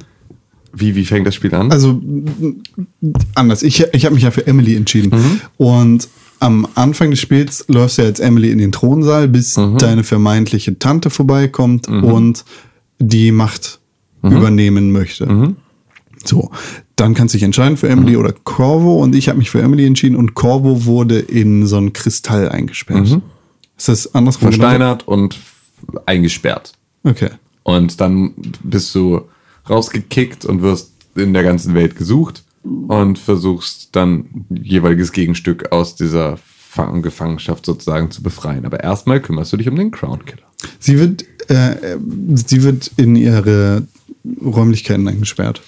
wie, wie fängt das Spiel an? Also anders. Ich, ich habe mich ja für Emily entschieden. Mhm. Und am Anfang des Spiels läufst du ja als Emily in den Thronsaal, bis Mhm. deine vermeintliche Tante vorbeikommt und die Macht Mhm. übernehmen möchte. So, dann kannst du dich entscheiden für Emily oder Corvo und ich habe mich für Emily entschieden und Corvo wurde in so einen Kristall eingesperrt. Ist das andersrum? Versteinert und eingesperrt. Okay. Und dann bist du rausgekickt und wirst in der ganzen Welt gesucht und versuchst dann jeweiliges Gegenstück aus dieser Fang- Gefangenschaft sozusagen zu befreien. Aber erstmal kümmerst du dich um den Crown Killer. Sie wird, äh, sie wird in ihre Räumlichkeiten eingesperrt.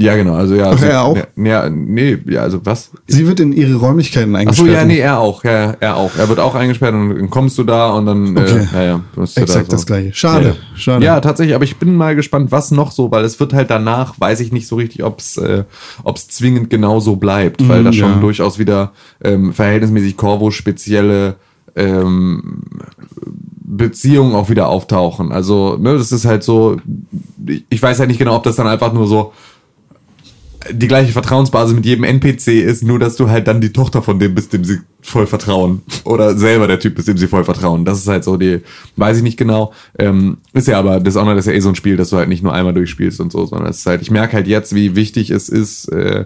Ja, genau. Also ja. Ach, also, er auch? Ja, nee, ja, also was? Sie wird in ihre Räumlichkeiten eingesperrt. so, ja, nee, er auch. Ja, er auch. Er wird auch eingesperrt und dann kommst du da und dann, Okay. äh, naja, Exakt da das Gleiche. Schade, Ja. schade. Ja, tatsächlich, aber ich bin mal gespannt, was noch so, weil es wird halt danach, weiß ich nicht so richtig, ob es äh, ob's zwingend genau so bleibt, weil da schon ja. durchaus wieder ähm, verhältnismäßig Corvo spezielle ähm, Beziehungen auch wieder auftauchen. Also, ne, das ist halt so, ich, ich weiß halt nicht genau, ob das dann einfach nur so die gleiche Vertrauensbasis mit jedem NPC ist, nur dass du halt dann die Tochter von dem bist, dem sie voll vertrauen. Oder selber der Typ bist, dem sie voll vertrauen. Das ist halt so die, weiß ich nicht genau. Ähm, ist ja aber, Dishonored ist ja eh so ein Spiel, dass du halt nicht nur einmal durchspielst und so, sondern es ist halt, ich merke halt jetzt, wie wichtig es ist, äh,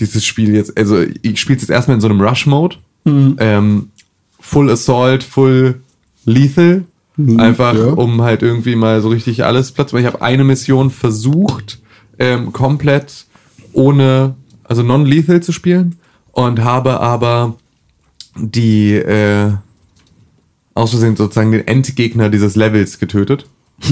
dieses Spiel jetzt, also ich spiele es jetzt erstmal in so einem Rush-Mode. Ähm, full Assault, Full Lethal. Einfach, ja. um halt irgendwie mal so richtig alles Platz machen. Ich habe eine Mission versucht, ähm, komplett ohne, also non-lethal zu spielen und habe aber die äh, aus Versehen sozusagen den Endgegner dieses Levels getötet.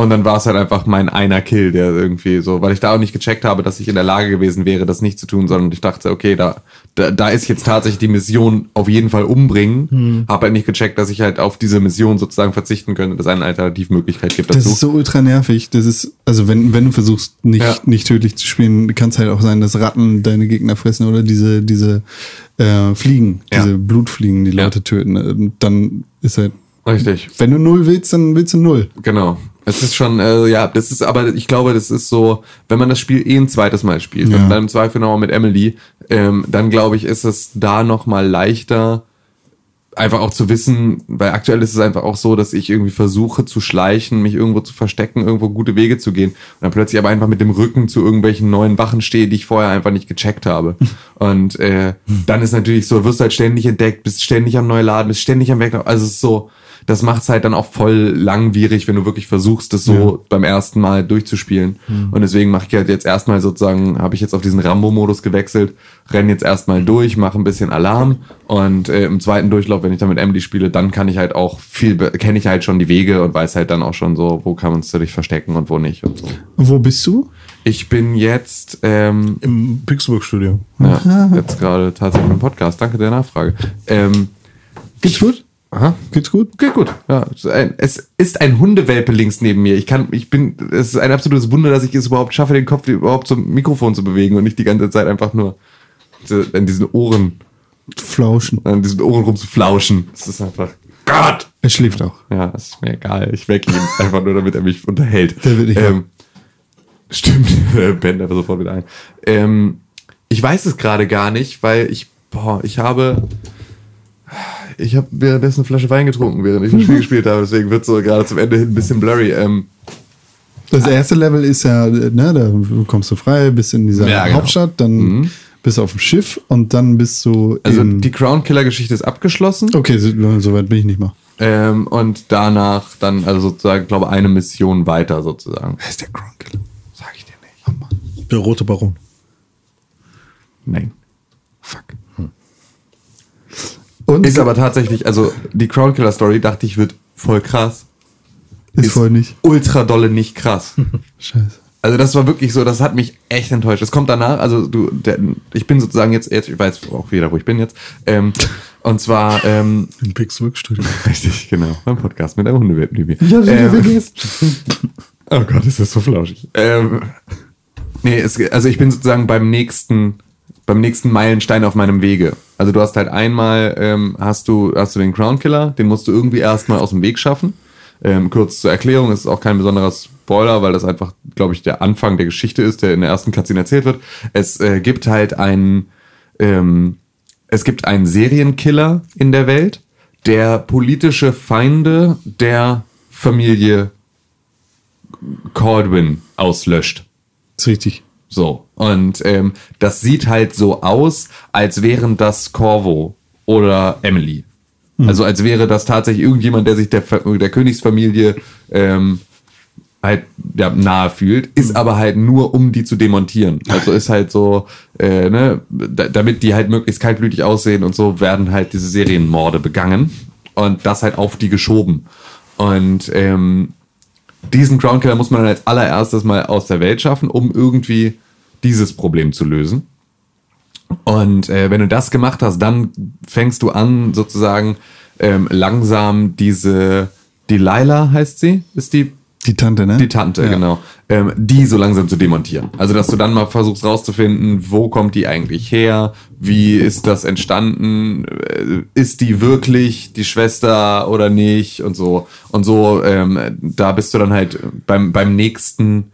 Und dann war es halt einfach mein einer Kill, der irgendwie so, weil ich da auch nicht gecheckt habe, dass ich in der Lage gewesen wäre, das nicht zu tun, sondern ich dachte, okay, da, da, da ist jetzt tatsächlich die Mission auf jeden Fall umbringen. Habe halt nicht gecheckt, dass ich halt auf diese Mission sozusagen verzichten könnte, dass es eine Alternativmöglichkeit gibt Das dazu. ist so ultra nervig. Das ist, also wenn, wenn du versuchst, nicht, Ja. nicht tödlich zu spielen, kann es halt auch sein, dass Ratten deine Gegner fressen oder diese, diese äh, Fliegen, Ja. diese Blutfliegen, die Ja. Leute töten. Und dann ist halt, Richtig. wenn du null willst, dann willst du null. Genau. Es ist schon, äh, ja, das ist, aber ich glaube, das ist so, wenn man das Spiel eh ein zweites Mal spielt, Ja. und dann im Zweifel nochmal mit Emily, ähm, dann glaube ich, ist es da nochmal leichter, einfach auch zu wissen, weil aktuell ist es einfach auch so, dass ich irgendwie versuche zu schleichen, mich irgendwo zu verstecken, irgendwo gute Wege zu gehen und dann plötzlich aber einfach mit dem Rücken zu irgendwelchen neuen Wachen stehe, die ich vorher einfach nicht gecheckt habe. Und äh, dann ist natürlich so, wirst du halt ständig entdeckt, bist ständig am Neuladen, bist ständig am Weglaufen. Also es ist so, das macht's halt dann auch voll langwierig, wenn du wirklich versuchst, das so beim ersten Mal durchzuspielen. Und deswegen mache ich halt jetzt erstmal sozusagen, habe ich jetzt auf diesen Rambo-Modus gewechselt, renn jetzt erstmal durch, mache ein bisschen Alarm und äh, im zweiten Durchlauf, wenn ich dann mit Emily spiele, dann kann ich halt auch viel, kenne ich halt schon die Wege und weiß halt dann auch schon so, wo kann man sich verstecken und wo nicht und so. Wo bist du? Ich bin jetzt, ähm, Im Pixelburg-Studio. ja, jetzt gerade tatsächlich im Podcast. Danke der Nachfrage. Ähm, Geht's gut? Aha. Geht's gut? Okay, gut. Ja, es ist ein- es Hundewelpe links neben mir. Ich kann, ich bin, es ist ein absolutes Wunder, dass ich es überhaupt schaffe, den Kopf überhaupt zum Mikrofon zu bewegen und nicht die ganze Zeit einfach nur an diesen Ohren, Flauschen. an diesen Ohren rumzuflauschen. Das ist einfach, Gott! Er schläft auch. Ja, ist mir egal. Ich wecke ihn einfach nur, damit er mich unterhält. Der wird nicht ähm, Stimmt, er pennt einfach sofort wieder ein. Ähm, ich weiß es gerade gar nicht, weil ich, boah, ich habe, ich habe währenddessen eine Flasche Wein getrunken, während ich das Spiel gespielt habe. Deswegen wird so gerade zum Ende hin ein bisschen blurry. Ähm, Das erste Level ist ja, ne, da kommst du frei, bist in dieser Ja, genau. Hauptstadt, dann bist du auf dem Schiff und dann bist du also die Crown Killer Geschichte ist abgeschlossen. Okay, so, so weit bin ich nicht mal. Ähm, und danach dann, also sozusagen, glaube eine Mission weiter sozusagen. Wer ist der Crown Killer? Sag ich dir nicht. Der rote Baron. Nein. Fuck. Und Ist aber tatsächlich, also die Crown Killer Story dachte ich wird voll krass. ist voll nicht. ultra dolle nicht krass. Scheiße. Also das war wirklich so, das hat mich echt enttäuscht. Es kommt danach, also du, der, ich bin sozusagen jetzt, jetzt, ich weiß auch wieder, wo ich bin jetzt. Ähm, und zwar, ähm, Im Pix Workstudio. richtig, genau, beim Podcast mit einem Hundewelpen, die mir. Hab's ähm, oh Gott, ist das so flauschig. Ähm, nee, es, also ich bin sozusagen beim nächsten, beim nächsten Meilenstein auf meinem Wege. Also du hast halt einmal, ähm, hast du, hast du den Crown Killer, den musst du irgendwie erstmal aus dem Weg schaffen. Ähm, kurz zur Erklärung, es ist auch kein besonderer Spoiler, weil das einfach, glaube ich, der Anfang der Geschichte ist, der in der ersten Cutscene erzählt wird. Es äh, gibt halt einen, ähm, es gibt einen Serienkiller in der Welt, der politische Feinde der Familie Caldwin auslöscht. Ist richtig. So. Und ähm, das sieht halt so aus, als wären das Corvo oder Emily. Also als wäre das tatsächlich irgendjemand, der sich der, der Königsfamilie ähm, halt ja, nahe fühlt, ist aber halt nur, um die zu demontieren. Also ist halt so, äh, ne, da, damit die halt möglichst kaltblütig aussehen und so, werden halt diese Serienmorde begangen und das halt auf die geschoben. Und ähm, diesen Crown Killer muss man dann als allererstes mal aus der Welt schaffen, um irgendwie dieses Problem zu lösen. Und äh, wenn du das gemacht hast, dann fängst du an, sozusagen ähm, langsam diese Delilah heißt sie, ist die Die Tante, ne? die Tante, Ja. genau, ähm, die so langsam zu demontieren. Also dass du dann mal versuchst rauszufinden, wo kommt die eigentlich her, wie ist das entstanden, äh, ist die wirklich die Schwester oder nicht und so und so. Ähm, da bist du dann halt beim beim nächsten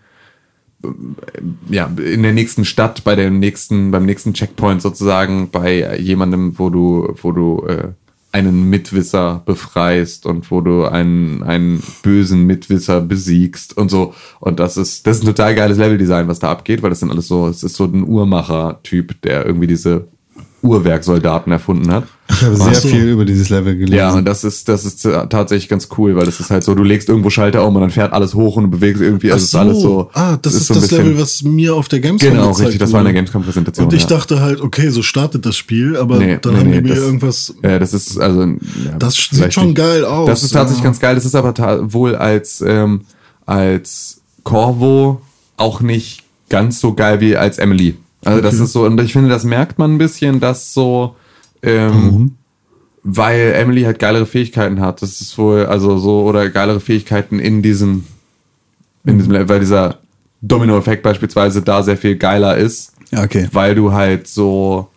ja, in der nächsten Stadt, bei der nächsten, beim nächsten Checkpoint sozusagen, bei jemandem, wo du, wo du äh, einen Mitwisser befreist und wo du einen, einen bösen Mitwisser besiegst und so. Und das ist, das ist ein total geiles Leveldesign, was da abgeht, weil das sind alles so, es ist so ein Uhrmacher-Typ, der irgendwie diese Uhrwerksoldaten erfunden hat. Ich habe sehr so. viel über dieses Level gelesen. Ja, und das ist, das ist äh, tatsächlich ganz cool, weil das ist halt so, du legst irgendwo Schalter um und dann fährt alles hoch und du bewegst irgendwie, also es ist alles so. Ah, das ist, so ein das Level, was mir auf der Gamescom Genau, richtig, das war in der wurde. Gamescom-Präsentation. Und ich ja. dachte halt, okay, so startet das Spiel, aber Nee, dann nee, haben nee, die mir das- irgendwas. Ja, das ist also. Ja, Das sieht schon nicht. geil aus. Das ist tatsächlich ja. ganz geil. Das ist aber wohl als ähm, als Corvo auch nicht ganz so geil wie als Emily. Also das ist so und ich finde, das merkt man ein bisschen, dass so ähm, weil Emily halt geilere Fähigkeiten hat. Das ist wohl also so oder geilere Fähigkeiten in diesem in diesem Level, weil dieser Domino-Effekt beispielsweise da sehr viel geiler ist okay. weil du halt so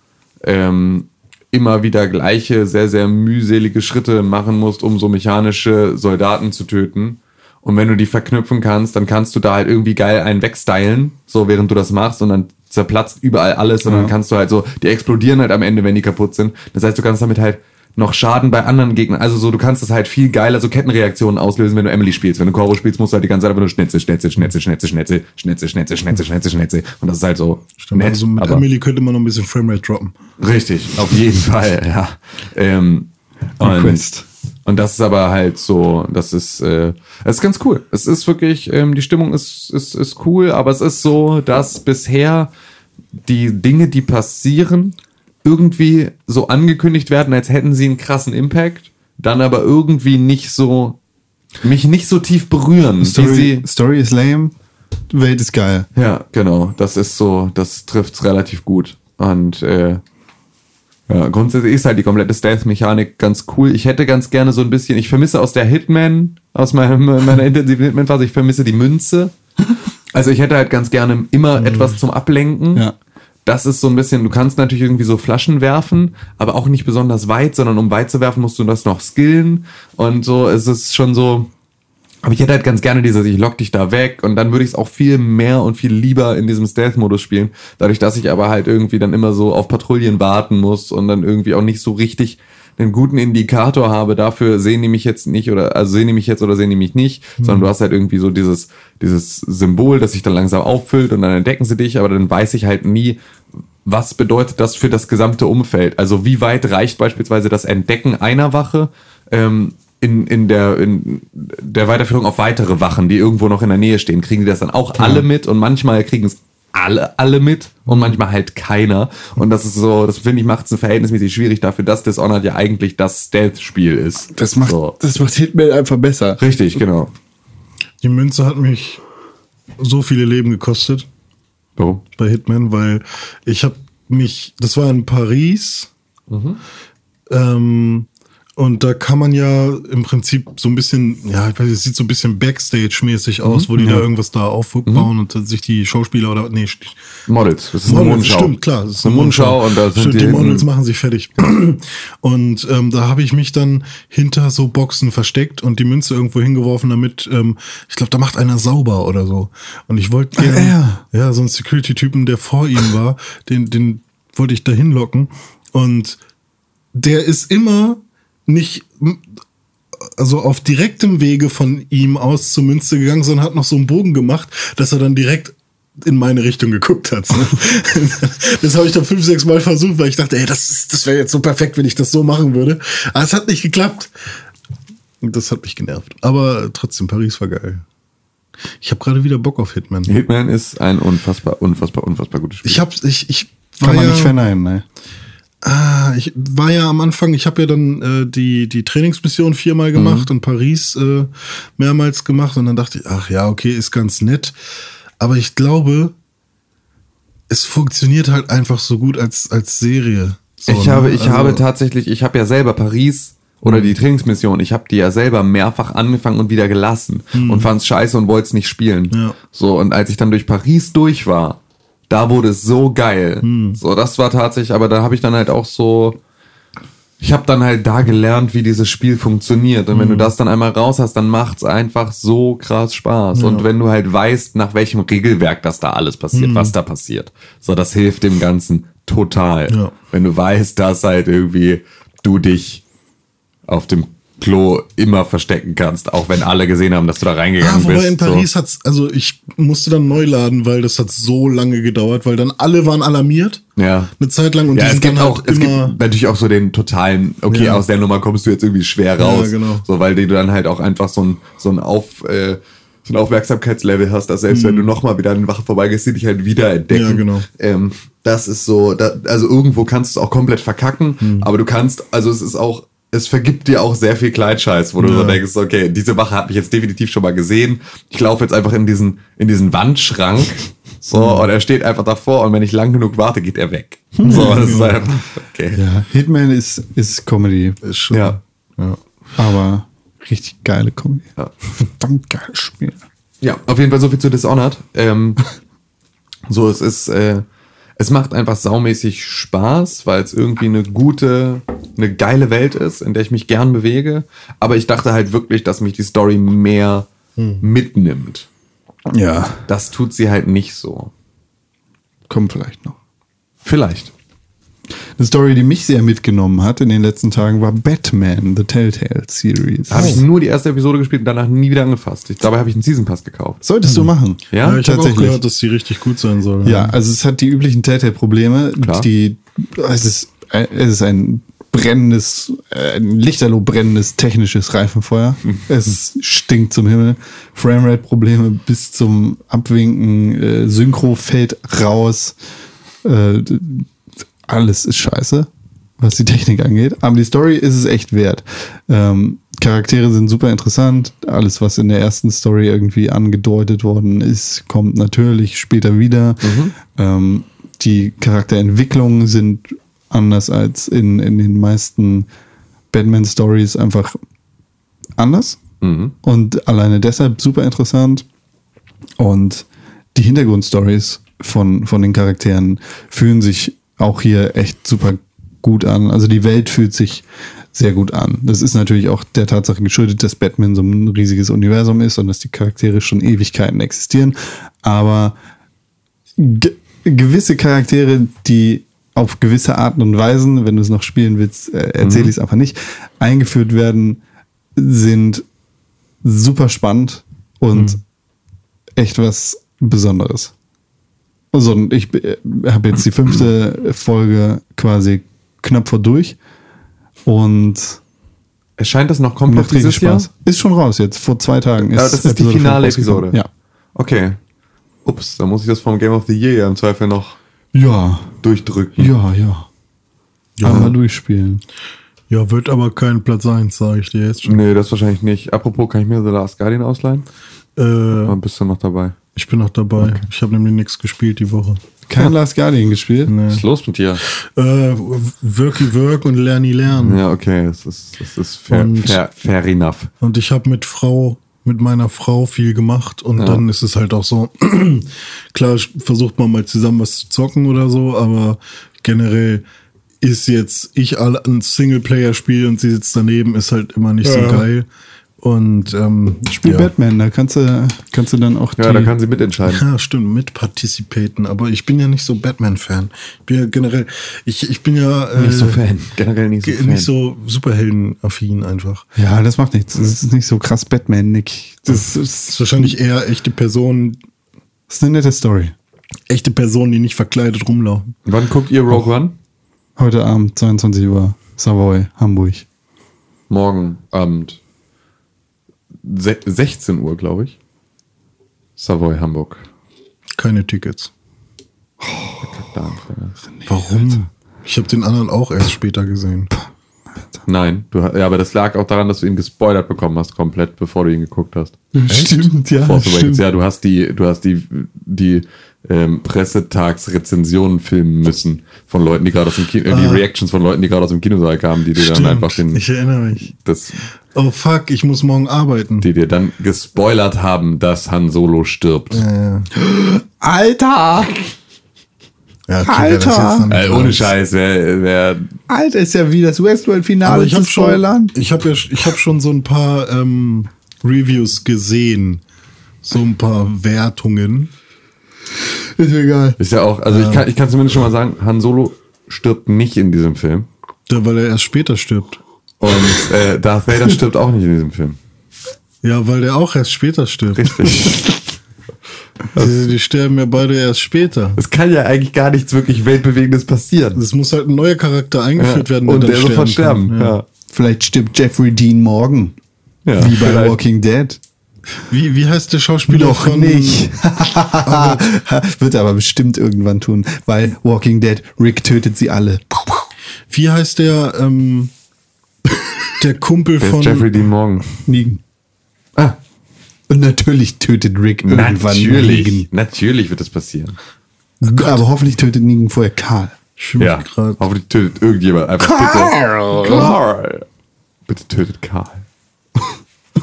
ähm, immer wieder gleiche, sehr, sehr mühselige Schritte machen musst, um so mechanische Soldaten zu töten. Und wenn du die verknüpfen kannst, dann kannst du da halt irgendwie geil einen wegstylen, so während du das machst und dann zerplatzt überall alles und dann kannst du halt so, die explodieren halt am Ende, wenn die kaputt sind. Das heißt, du kannst damit halt noch Schaden bei anderen Gegnern. Also so, du kannst das halt viel geiler, so Kettenreaktionen auslösen, wenn du Emily spielst. Wenn du Corvo spielst, musst du halt die ganze Zeit einfach nur Schnetzel, Schnetzel, Schnetzel, Schnetzel, Schnetzel, Schnetzel, Schnetzel, Schnetzel, Schnetzel, Schnetzel. Und das ist halt so Stimmt, also mit aber- Emily könnte man noch ein bisschen Framerate droppen. Richtig, auf jeden Fall, ja. Ähm, und. Und das ist aber halt so, das ist, äh, das ist ganz cool. Es ist wirklich, ähm, die Stimmung ist, ist, ist cool, aber es ist so, dass bisher die Dinge, die passieren, irgendwie so angekündigt werden, als hätten sie einen krassen Impact, dann aber irgendwie nicht so, mich nicht so tief berühren, Story, sie, Story ist lame, Welt ist geil. ja, genau. Das ist so, das trifft's relativ gut. Und äh, ja, grundsätzlich ist halt die komplette Stealth-Mechanik ganz cool. Ich hätte ganz gerne so ein bisschen, ich vermisse aus der Hitman, aus meinem, meiner intensiven Hitman-Phase, ich vermisse die Münze. Also ich hätte halt ganz gerne immer etwas zum Ablenken. Ja. Das ist so ein bisschen, du kannst natürlich irgendwie so Flaschen werfen, aber auch nicht besonders weit, sondern um weit zu werfen, musst du das noch skillen. Und so ist es schon so, aber ich hätte halt ganz gerne dieses, ich lock dich da weg und dann würde ich es auch viel mehr und viel lieber in diesem Stealth-Modus spielen. Dadurch, dass ich aber halt irgendwie dann immer so auf Patrouillen warten muss und dann irgendwie auch nicht so richtig einen guten Indikator habe, dafür sehen die mich jetzt nicht oder, also sehen die mich jetzt oder sehen die mich nicht, sondern du hast halt irgendwie so dieses, dieses Symbol, das sich dann langsam auffüllt und dann entdecken sie dich, aber dann weiß ich halt nie, was bedeutet das für das gesamte Umfeld? Also wie weit reicht beispielsweise das Entdecken einer Wache ähm, in, in, der, in der Weiterführung auf weitere Wachen, die irgendwo noch in der Nähe stehen? Kriegen die das dann auch alle mit? Und manchmal kriegen es alle, alle mit und manchmal halt keiner. Und das ist so, das finde ich macht es verhältnismäßig schwierig dafür, dass Dishonored ja eigentlich das Stealth-Spiel ist. Das macht, so. das macht Hitman einfach besser. Richtig, genau. Die Münze hat mich so viele Leben gekostet Warum? bei Hitman, weil ich habe mich, das war in Paris, ähm, und da kann man ja im Prinzip so ein bisschen, ja, ich weiß, nicht, es sieht so ein bisschen Backstage-mäßig aus, wo die da irgendwas da aufbauen und dann sich die Schauspieler oder, nee, Models. Das ist eine Models, Mondschau. Stimmt, klar. Das ist eine Mondschau und da sind stimmt, die, die Models machen sich fertig. Und ähm, da habe ich mich dann hinter so Boxen versteckt und die Münze irgendwo hingeworfen, damit, ähm, ich glaube, da macht einer sauber oder so. Und ich wollte gerne, ja. ja, so einen Security-Typen, der vor ihm war, den, den wollte ich da hinlocken. Und der ist immer nicht, also auf direktem Wege von ihm aus zur Münze gegangen, sondern hat noch so einen Bogen gemacht, dass er dann direkt in meine Richtung geguckt hat. Ne? das habe ich dann fünf, sechs Mal versucht, weil ich dachte, ey, das, ist- das wäre jetzt so perfekt, wenn ich das so machen würde. Aber es hat nicht geklappt. Das hat mich genervt. Aber trotzdem, Paris war geil. Ich habe gerade wieder Bock auf Hitman. Hitman ist ein unfassbar, unfassbar, unfassbar gutes Spiel. Ich habe, ich, ich war Kann man ja, nicht verneinen, ne? Ah, ich war ja am Anfang, ich habe ja dann äh, die, die Trainingsmission viermal gemacht und Paris äh, mehrmals gemacht und dann dachte ich, ach ja, okay, ist ganz nett. Aber ich glaube, es funktioniert halt einfach so gut als, als Serie. So, ich ne? habe, ich Also- habe tatsächlich, ich habe ja selber Paris oder die Trainingsmission, ich habe die ja selber mehrfach angefangen und wieder gelassen und fand's scheiße und wollte es nicht spielen. Ja. So, und als ich dann durch Paris durch war, da wurde es so geil. So, das war tatsächlich, aber da habe ich dann halt auch so, ich habe dann halt da gelernt, wie dieses Spiel funktioniert. Und wenn du das dann einmal raus hast, dann macht's einfach so krass Spaß. Und wenn du halt weißt, nach welchem Regelwerk das da alles passiert, was da passiert. So, das hilft dem Ganzen total. Ja. Wenn du weißt, dass halt irgendwie du dich auf dem Klo immer verstecken kannst, auch wenn alle gesehen haben, dass du da Ah, reingegangen wobei bist. in Paris hat's, also ich musste dann neu laden, weil das hat so lange gedauert, weil dann alle waren alarmiert. so. Ja. Eine Zeit lang und Ja, die es gibt dann auch, halt es immer. gibt natürlich auch so den totalen, okay, Ja. aus der Nummer kommst du jetzt irgendwie schwer raus. Ja, genau. So, weil du dann halt auch einfach so ein, so ein Auf, äh, so ein Aufmerksamkeitslevel hast, dass selbst wenn du nochmal wieder an Wache vorbeigehst, die dich halt wieder entdecken. Mhm. Ja, genau. Ähm, das ist so, da, also irgendwo kannst du es auch komplett verkacken, Mhm. aber du kannst, also es ist auch, es vergibt dir auch sehr viel Kleinscheiß, wo du so Ja. denkst, okay, diese Wache hat mich jetzt definitiv schon mal gesehen. Ich laufe jetzt einfach in diesen, in diesen Wandschrank. So, Mhm. und er steht einfach davor und wenn ich lang genug warte, geht er weg. So, das ist einfach, okay. Ja, Hitman ist, ist Comedy, Ist schon, Ja. ja. aber richtig geile Comedy. Ja. Verdammt geiles Spiel. Ja, auf jeden Fall so viel zu Dishonored. Ähm, so, es ist, äh, es macht einfach saumäßig Spaß, weil es irgendwie eine gute, eine geile Welt ist, in der ich mich gern bewege. Aber ich dachte halt wirklich, dass mich die Story mehr mitnimmt. Ja, Das tut sie halt nicht so. kommt vielleicht noch. Vielleicht. Eine Story, die mich sehr mitgenommen hat in den letzten Tagen, war Batman, The Telltale Series. Da habe ich nur die erste Episode gespielt und danach nie wieder angefasst. Ich, dabei habe ich einen Season Pass gekauft. Solltest du machen. Ja, Ja, ich habe auch gehört, dass die richtig gut sein soll. Ja, also es hat die üblichen Telltale-Probleme. Die, es ist, äh, es ist ein brennendes, äh, ein lichterloh brennendes technisches Reifenfeuer. es stinkt zum Himmel. Framerate-Probleme bis zum Abwinken. Äh, Synchro fällt raus. Alles ist scheiße, was die Technik angeht. Aber die Story ist es echt wert. Ähm, Charaktere sind super interessant. Alles, was in der ersten Story irgendwie angedeutet worden ist, kommt natürlich später wieder. Ähm, die Charakterentwicklungen sind anders als in, in den meisten Batman-Stories einfach anders. Und alleine deshalb super interessant. Und die Hintergrundstories von, von den Charakteren fühlen sich auch hier echt super gut an. Also die Welt fühlt sich sehr gut an. Das ist natürlich auch der Tatsache geschuldet, dass Batman so ein riesiges Universum ist und dass die Charaktere schon Ewigkeiten existieren. Aber ge gewisse Charaktere, die auf gewisse Arten und Weisen, wenn du es noch spielen willst, äh, erzähle ich es einfach nicht, eingeführt werden, sind super spannend und echt was Besonderes. So, und ich habe jetzt die fünfte Folge quasi knapp vor durch und Erscheint das noch komplett macht dieses Jahr? Spaß. Ist schon raus jetzt, vor zwei Tagen. Ja, das ist die Episode fünf finale. Episode. Ja. Okay. Ups, dann muss ich das vom Game of the Year ja im Zweifel noch Ja, durchdrücken. ja, ja. Einmal durchspielen. Ja, wird aber kein Platz 1, sage ich dir jetzt schon. Nee, das wahrscheinlich nicht. Apropos, kann ich mir The Last Guardian ausleihen? Äh, Dann bist du noch dabei. Ich bin noch dabei. Ich habe nämlich nichts gespielt die Woche. Kein Last Guardian gespielt? Was ist los mit dir? Äh, Worky Work und Lerni Lernen. Ja, okay, das ist, das ist fair, Und- fair, fair enough. Und ich habe mit Frau, mit meiner Frau viel gemacht und dann ist es halt auch so, klar versucht man mal zusammen was zu zocken oder so, aber generell ist jetzt ich alle ein Singleplayer-Spiel und sie sitzt daneben, ist halt immer nicht so geil. Und ähm, Spiel ja. Batman, da kannst du, kannst du dann auch Ja, da kann sie mitentscheiden. Ja, stimmt, mitpartizipaten. Aber ich bin ja nicht so Batman-Fan. Ich bin ja generell, ich, ich bin ja äh, Nicht so Fan. Generell nicht so Fan. nicht so Superhelden-affin einfach. Ja, das macht nichts. Das ist nicht so krass Batman, Nick. Das Das ist, ist wahrscheinlich eher echte Personen, das ist eine nette Story. echte Personen, die nicht verkleidet rumlaufen. Wann guckt ihr Rogue One? Heute Abend, 22 Uhr, Savoy, Hamburg. Morgen Abend. Se 16 Uhr, glaube ich. Savoy, Hamburg. Keine Tickets. Da. Warum? Ich habe den anderen auch erst später gesehen. Nein, du, ja, aber das lag auch daran, dass du ihn gespoilert bekommen hast, komplett, bevor du ihn geguckt hast. Stimmt, ja. Force Awakens. stimmt. Ja, du hast die, du hast die, die ähm, Pressetagsrezensionen filmen müssen von Leuten, die gerade aus dem Kino, äh, die Reactions von Leuten, die gerade aus dem Kinosaal kamen, die dir dann Stimmt, einfach den, ich erinnere mich. das, Oh fuck, ich muss morgen arbeiten. die dir dann gespoilert haben, dass Han Solo stirbt. Ja, Alter! ja, okay, Alter! wer das jetzt dann Äh, ohne. Scheiß, wer, wer, Alter, ist ja wie das Westworld-Finale ich zu habe schon, spoilern. ich habe ja, ich habe schon so ein paar ähm, Reviews gesehen, so ein paar Wertungen. Ist mir egal. ist ja auch, also ich kann, ich kann zumindest schon mal sagen, Han Solo stirbt nicht in diesem Film. Da, weil er erst später stirbt. Und äh, Darth Vader stirbt auch nicht in diesem Film. Ja, weil der auch erst später stirbt. Richtig. Die, die sterben ja beide erst später. Es kann ja eigentlich gar nichts wirklich Weltbewegendes passieren. Es muss halt ein neuer Charakter eingeführt werden, und dann der sofort sterben sterben. kann. Ja. Vielleicht stirbt Jeffrey Dean morgen. Ja, wie bei vielleicht. Walking Dead. Wie, wie heißt der Schauspieler Noch von... nicht. Wird er aber bestimmt irgendwann tun, weil Walking Dead, Rick tötet sie alle. Wie heißt der, ähm, der Kumpel Wer von... Jeffrey Dean Morgan? Negan. Ah, Und natürlich tötet Rick irgendwann natürlich. Negan. Natürlich wird das passieren. Aber hoffentlich tötet Negan vorher Karl. Ja. grad- Hoffentlich tötet irgendjemand einfach Karl! bitte. Karl. Bitte tötet Karl.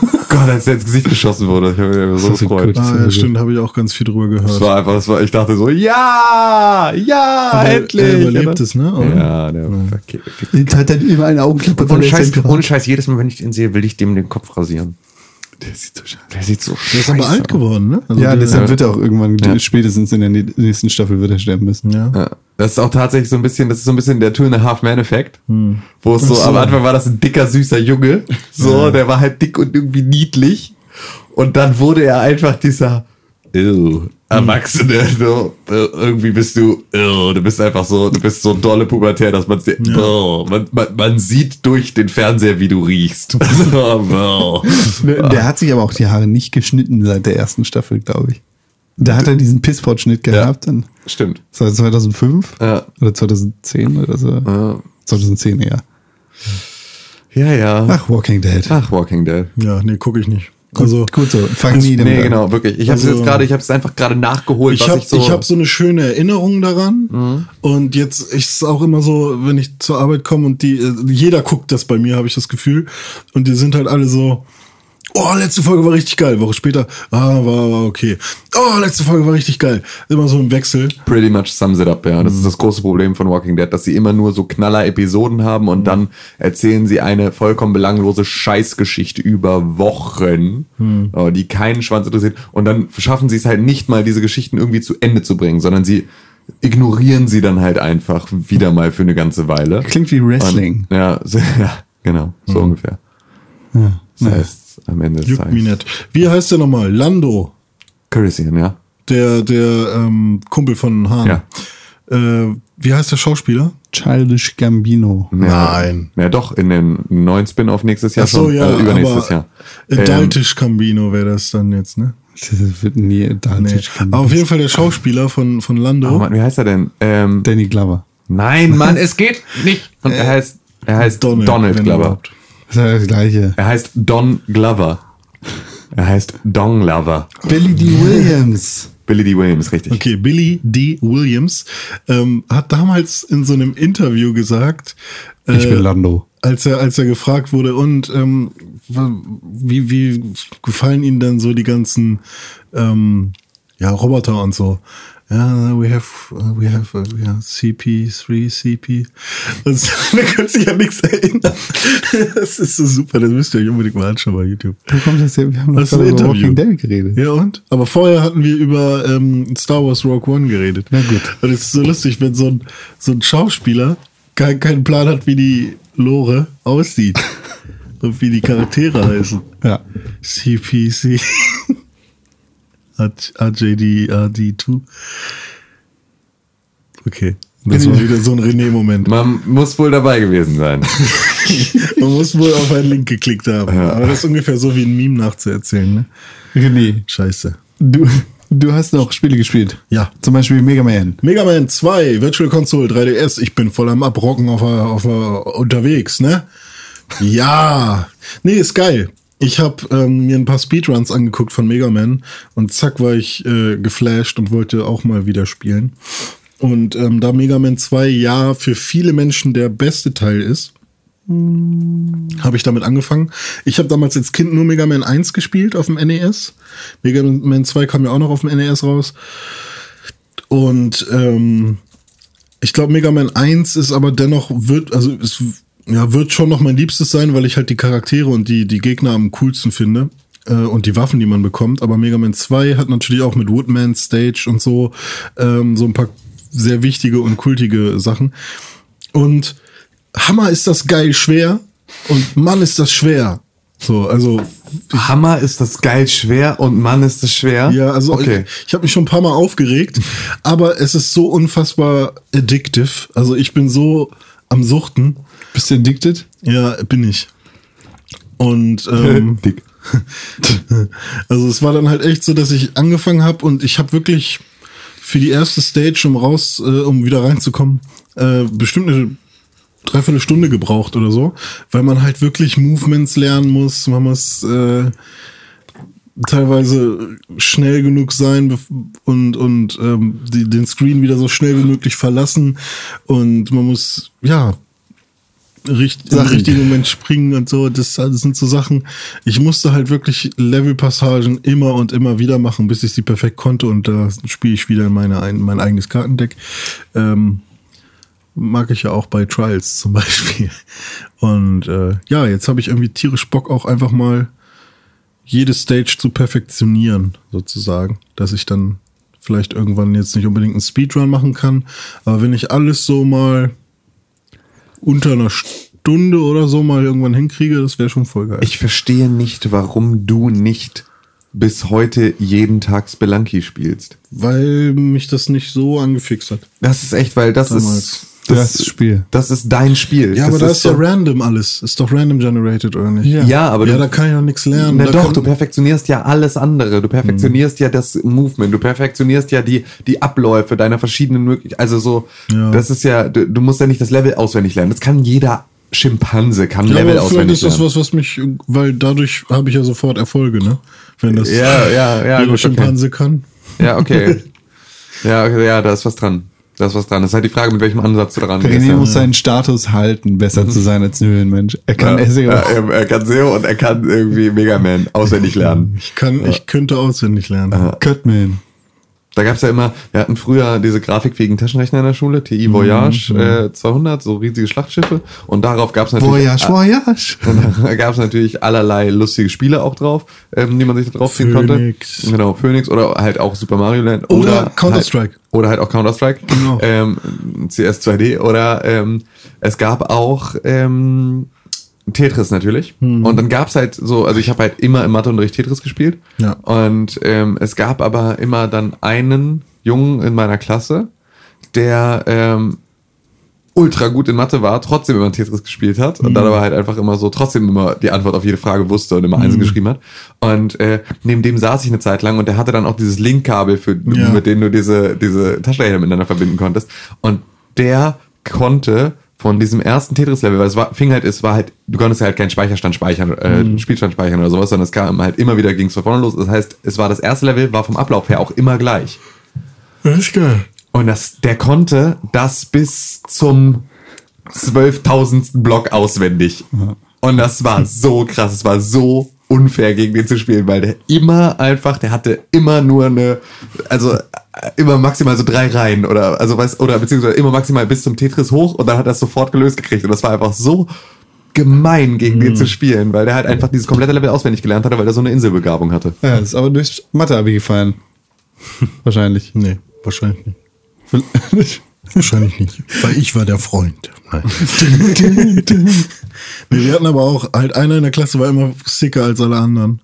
Gott, als er ins Gesicht geschossen wurde. Ich habe mich so Das gefreut. Ah, ja, stimmt, habe ich auch ganz viel drüber Das gehört. war einfach, das war, ich dachte so, ja, ja, Aber endlich. er überlebt es, ne, oder? Ja, der okay, Jetzt hat er immer eine Augenklappe Ohne Scheiß, ohne Scheiß, jedes Mal, wenn ich den sehe, will ich dem den Kopf rasieren. Der sieht so scheiße Der sieht so Der ist aber alt geworden, ne? Also Ja, der, deshalb wird er auch irgendwann, spätestens in der nächsten Staffel wird er sterben müssen. ja. Ja, das ist auch tatsächlich so ein bisschen, das ist so ein bisschen der Two and a Half Man Effekt, Hm. wo es so, so. am Anfang war das ein dicker, süßer Junge, so, der war halt dick und irgendwie niedlich und dann wurde er einfach dieser, ew, Erwachsene, so, äh, irgendwie bist du, ew, du bist einfach so, du bist so dolle pubertär, dass man, man, man, man sieht durch den Fernseher, wie du riechst. Bäh. Der hat sich aber auch die Haare nicht geschnitten seit der ersten Staffel, glaube ich. Da hat er diesen Pissport-Schnitt gehabt. Dann, Stimmt. das war 2005 Ja. oder 2010 oder so. Ja. 2010 eher. Ja, ja. Ach, Walking Dead. Ach, Walking Dead. ja, nee, gucke ich nicht. Also, Gut so, fang nie damit Nee, an. genau, wirklich. Ich habe Also- jetzt gerade, ich habe es einfach gerade nachgeholt, ich habe so. ich hab so eine schöne Erinnerung daran. Und jetzt ist es auch immer so, wenn ich zur Arbeit komme und die, äh, jeder guckt das bei mir, habe ich das Gefühl. Und die sind halt alle so, oh, letzte Folge war richtig geil. Woche später, ah, war, war okay. Oh, letzte Folge war richtig geil. Immer so im Wechsel. Pretty much sums it up, ja. Das ist das große Problem von Walking Dead, dass sie immer nur so Knaller-Episoden haben und dann erzählen sie eine vollkommen belanglose Scheißgeschichte über Wochen, äh, die keinen Schwanz interessiert. Und dann schaffen sie es halt nicht mal, diese Geschichten irgendwie zu Ende zu bringen, sondern sie ignorieren sie dann halt einfach wieder mal für eine ganze Weile. Klingt wie Wrestling. Und, ja, so, ja, genau, so ungefähr. Das heißt, am Ende des Juckt mich Tages. nicht. Wie heißt der nochmal? Lando, Curisian, ja. der, der ähm, Kumpel von Hahn. Ja. Äh, wie heißt der Schauspieler? Childish Gambino. Ja, Nein. Ja, doch, in den neuen Spin-off nächstes Jahr Ach so, schon. ja, äh, übernächstes aber Jahr. Ähm, Adultisch Cambino wäre das dann jetzt, ne? Das wird nie Nee. Adultish Aber auf jeden Fall der Schauspieler von, von Lando. oh Mann, wie heißt er denn? Ähm, Danny Glover. nein, Mann, es geht nicht. Und er heißt, er heißt Donald, wenn Glover. überhaupt. Das ist ja das gleiche. Er heißt Don Glover. Er heißt Dong Lover. Billy D. Williams. Billy D. Williams, richtig. Okay, Billy D. Williams ähm, hat damals in so einem Interview gesagt, Ich äh, bin Lando. als er als er gefragt wurde und ähm, wie wie gefallen Ihnen denn so die ganzen ähm, ja Roboter und so ja we have uh, we have uh, we have CP3 CP und da kann sich ja nichts erinnern das ist so super das müsst ihr euch unbedingt mal anschauen bei YouTube Wo kommt das her? Wir haben gerade über Interview. Walking Dead geredet. ja und aber vorher hatten wir über ähm, Star Wars Rogue One geredet Na gut. und es ist so lustig wenn so ein so ein Schauspieler kein, keinen Plan hat wie die Lore aussieht und wie die Charaktere heißen Ja. CPC. RJD, RD2. Okay. Das war wieder so ein René-Moment. Man muss wohl dabei gewesen sein. Man muss wohl auf einen Link geklickt haben. Aber das ist ungefähr so wie ein Meme nachzuerzählen, ne? René, Scheiße. du, du hast noch Spiele gespielt. Ja. Zum Beispiel Mega Man. Mega Man 2, Virtual Console 3DS. Ich bin voll am Abrocken auf, auf, unterwegs, ne? Ja. Nee, ist geil. Ich habe ähm, mir ein paar Speedruns angeguckt von Mega Man und zack war ich äh, geflasht und wollte auch mal wieder spielen. Und ähm, da Mega Man 2 ja für viele Menschen der beste Teil ist, habe ich damit angefangen. Ich habe damals als Kind nur Mega Man 1 gespielt auf dem NES. Mega Man 2 kam ja auch noch auf dem NES raus. Und ähm, ich glaube, Mega Man 1 ist aber dennoch, wird, also es ja, wird schon noch mein Liebstes sein, weil ich halt die Charaktere und die, die Gegner am coolsten finde. Äh, und die Waffen, die man bekommt. Aber Mega Man 2 hat natürlich auch mit Woodman Stage und so ähm, so ein paar sehr wichtige und kultige Sachen. Und Hammer ist das geil schwer und Mann ist das schwer. So, also Hammer ist das geil schwer und Mann ist das schwer. Ja, also okay. ich, ich habe mich schon ein paar Mal aufgeregt, aber es ist so unfassbar addictive. Also ich bin so am Suchten. Bist du addicted? Ja, bin ich. Und ähm, Dick. also es war dann halt echt so, dass ich angefangen habe und ich habe wirklich für die erste Stage, um raus, äh, um wieder reinzukommen, äh, bestimmt eine Dreiviertelstunde gebraucht oder so, weil man halt wirklich Movements lernen muss, man muss äh, teilweise schnell genug sein und und ähm, die, den Screen wieder so schnell wie möglich verlassen und man muss ja richt, im Sachen. richtigen Moment springen und so. Das, das sind so Sachen. Ich musste halt wirklich Levelpassagen immer und immer wieder machen, bis ich sie perfekt konnte und da spiele ich wieder meine, ein, mein eigenes Kartendeck. Ähm, mag ich ja auch bei Trials zum Beispiel. Und äh, ja, jetzt habe ich irgendwie tierisch Bock auch einfach mal jede Stage zu perfektionieren, sozusagen. Dass ich dann vielleicht irgendwann jetzt nicht unbedingt einen Speedrun machen kann. Aber wenn ich alles so mal unter einer Stunde oder so mal irgendwann hinkriege, das wäre schon voll geil. Ich verstehe nicht, warum du nicht bis heute jeden Tag Spelunky spielst. weil mich das nicht so angefixt hat. Das ist echt, weil das Damals. ist Das Spiel. Das ist dein Spiel. Ja, das aber da ist ja random alles. Ist doch random generated, oder nicht? Ja. Ja, aber ja, du, da kann ich noch nichts lernen. Na Da doch, kann, du perfektionierst ja alles andere. Du perfektionierst ja das Movement, du perfektionierst ja die, die Abläufe deiner verschiedenen Möglichkeiten. Also so, Ja. das ist ja, du, du musst ja nicht das Level auswendig lernen. Das kann jeder Schimpanse, kann ja, Level vielleicht auswendig ist das lernen. was, was mich, weil dadurch habe ich ja sofort Erfolge, ne? Wenn das Ja, ja, ja, jeder gut, okay. Schimpanse kann. Ja, okay. ja, okay, ja, da ist was dran. Da ist was dran. Das ist halt die Frage, mit welchem Ansatz du daran gehst. René ja. muss seinen Status halten, besser zu sein als ein Höhlenmensch. Er kann ja, SEO. ja, er, kann SEO und er kann irgendwie Mega Man auswendig lernen. Ich kann, ich könnte auswendig lernen. Cutman. Da gab's ja immer, wir hatten früher diese grafikfähigen Taschenrechner in der Schule, TI Voyage äh, 200, so riesige Schlachtschiffe. Und darauf gab's natürlich, Voyage, Voyage. Und da gab's natürlich allerlei lustige Spiele auch drauf, ähm, die man sich da drauf ziehen konnte. Phoenix. Genau, Phoenix oder halt auch Super Mario Land. Oder Counter-Strike. Halt, oder halt auch Counter-Strike. Genau. Ähm, CS2D. Oder ähm, es gab auch ähm, Tetris natürlich. Hm. Und dann gab's halt so, also ich habe halt immer im Matheunterricht Tetris gespielt. Ja. Und ähm, es gab aber immer dann einen Jungen in meiner Klasse, der ähm, ultra gut in Mathe war, trotzdem immer Tetris gespielt hat und Mhm. dann aber halt einfach immer so trotzdem immer die Antwort auf jede Frage wusste und immer Mhm. Einsen geschrieben hat. Und äh, neben dem saß ich eine Zeit lang und der hatte dann auch dieses Linkkabel, für, Ja. mit dem du diese, diese Taschenrechner miteinander verbinden konntest. Und der konnte von diesem ersten Tetris-Level, weil es war, fing halt, es war halt, du konntest halt keinen Speicherstand speichern, äh, Spielstand speichern oder sowas, sondern es kam halt immer wieder, ging es von vorne los. Das heißt, es war das erste Level, war vom Ablauf her auch immer gleich. Das ist geil. Und das, der konnte das bis zum 12.000. Block auswendig. Und das war so krass, es war so unfair gegen den zu spielen, weil der immer einfach, der hatte immer nur eine, also äh, immer maximal so drei Reihen oder also weiß oder beziehungsweise immer maximal bis zum Tetris hoch und dann hat er es sofort gelöst gekriegt und das war einfach so gemein gegen den zu spielen, weil der halt einfach dieses komplette Level auswendig gelernt hatte, weil er so eine Inselbegabung hatte. Ja, ist aber durchs Mathe-Abi gefallen. Wahrscheinlich. Nee, wahrscheinlich nicht. Wahrscheinlich nicht. Weil ich war der Freund. Nein. wir hatten aber auch, halt einer in der Klasse war immer sicker als alle anderen.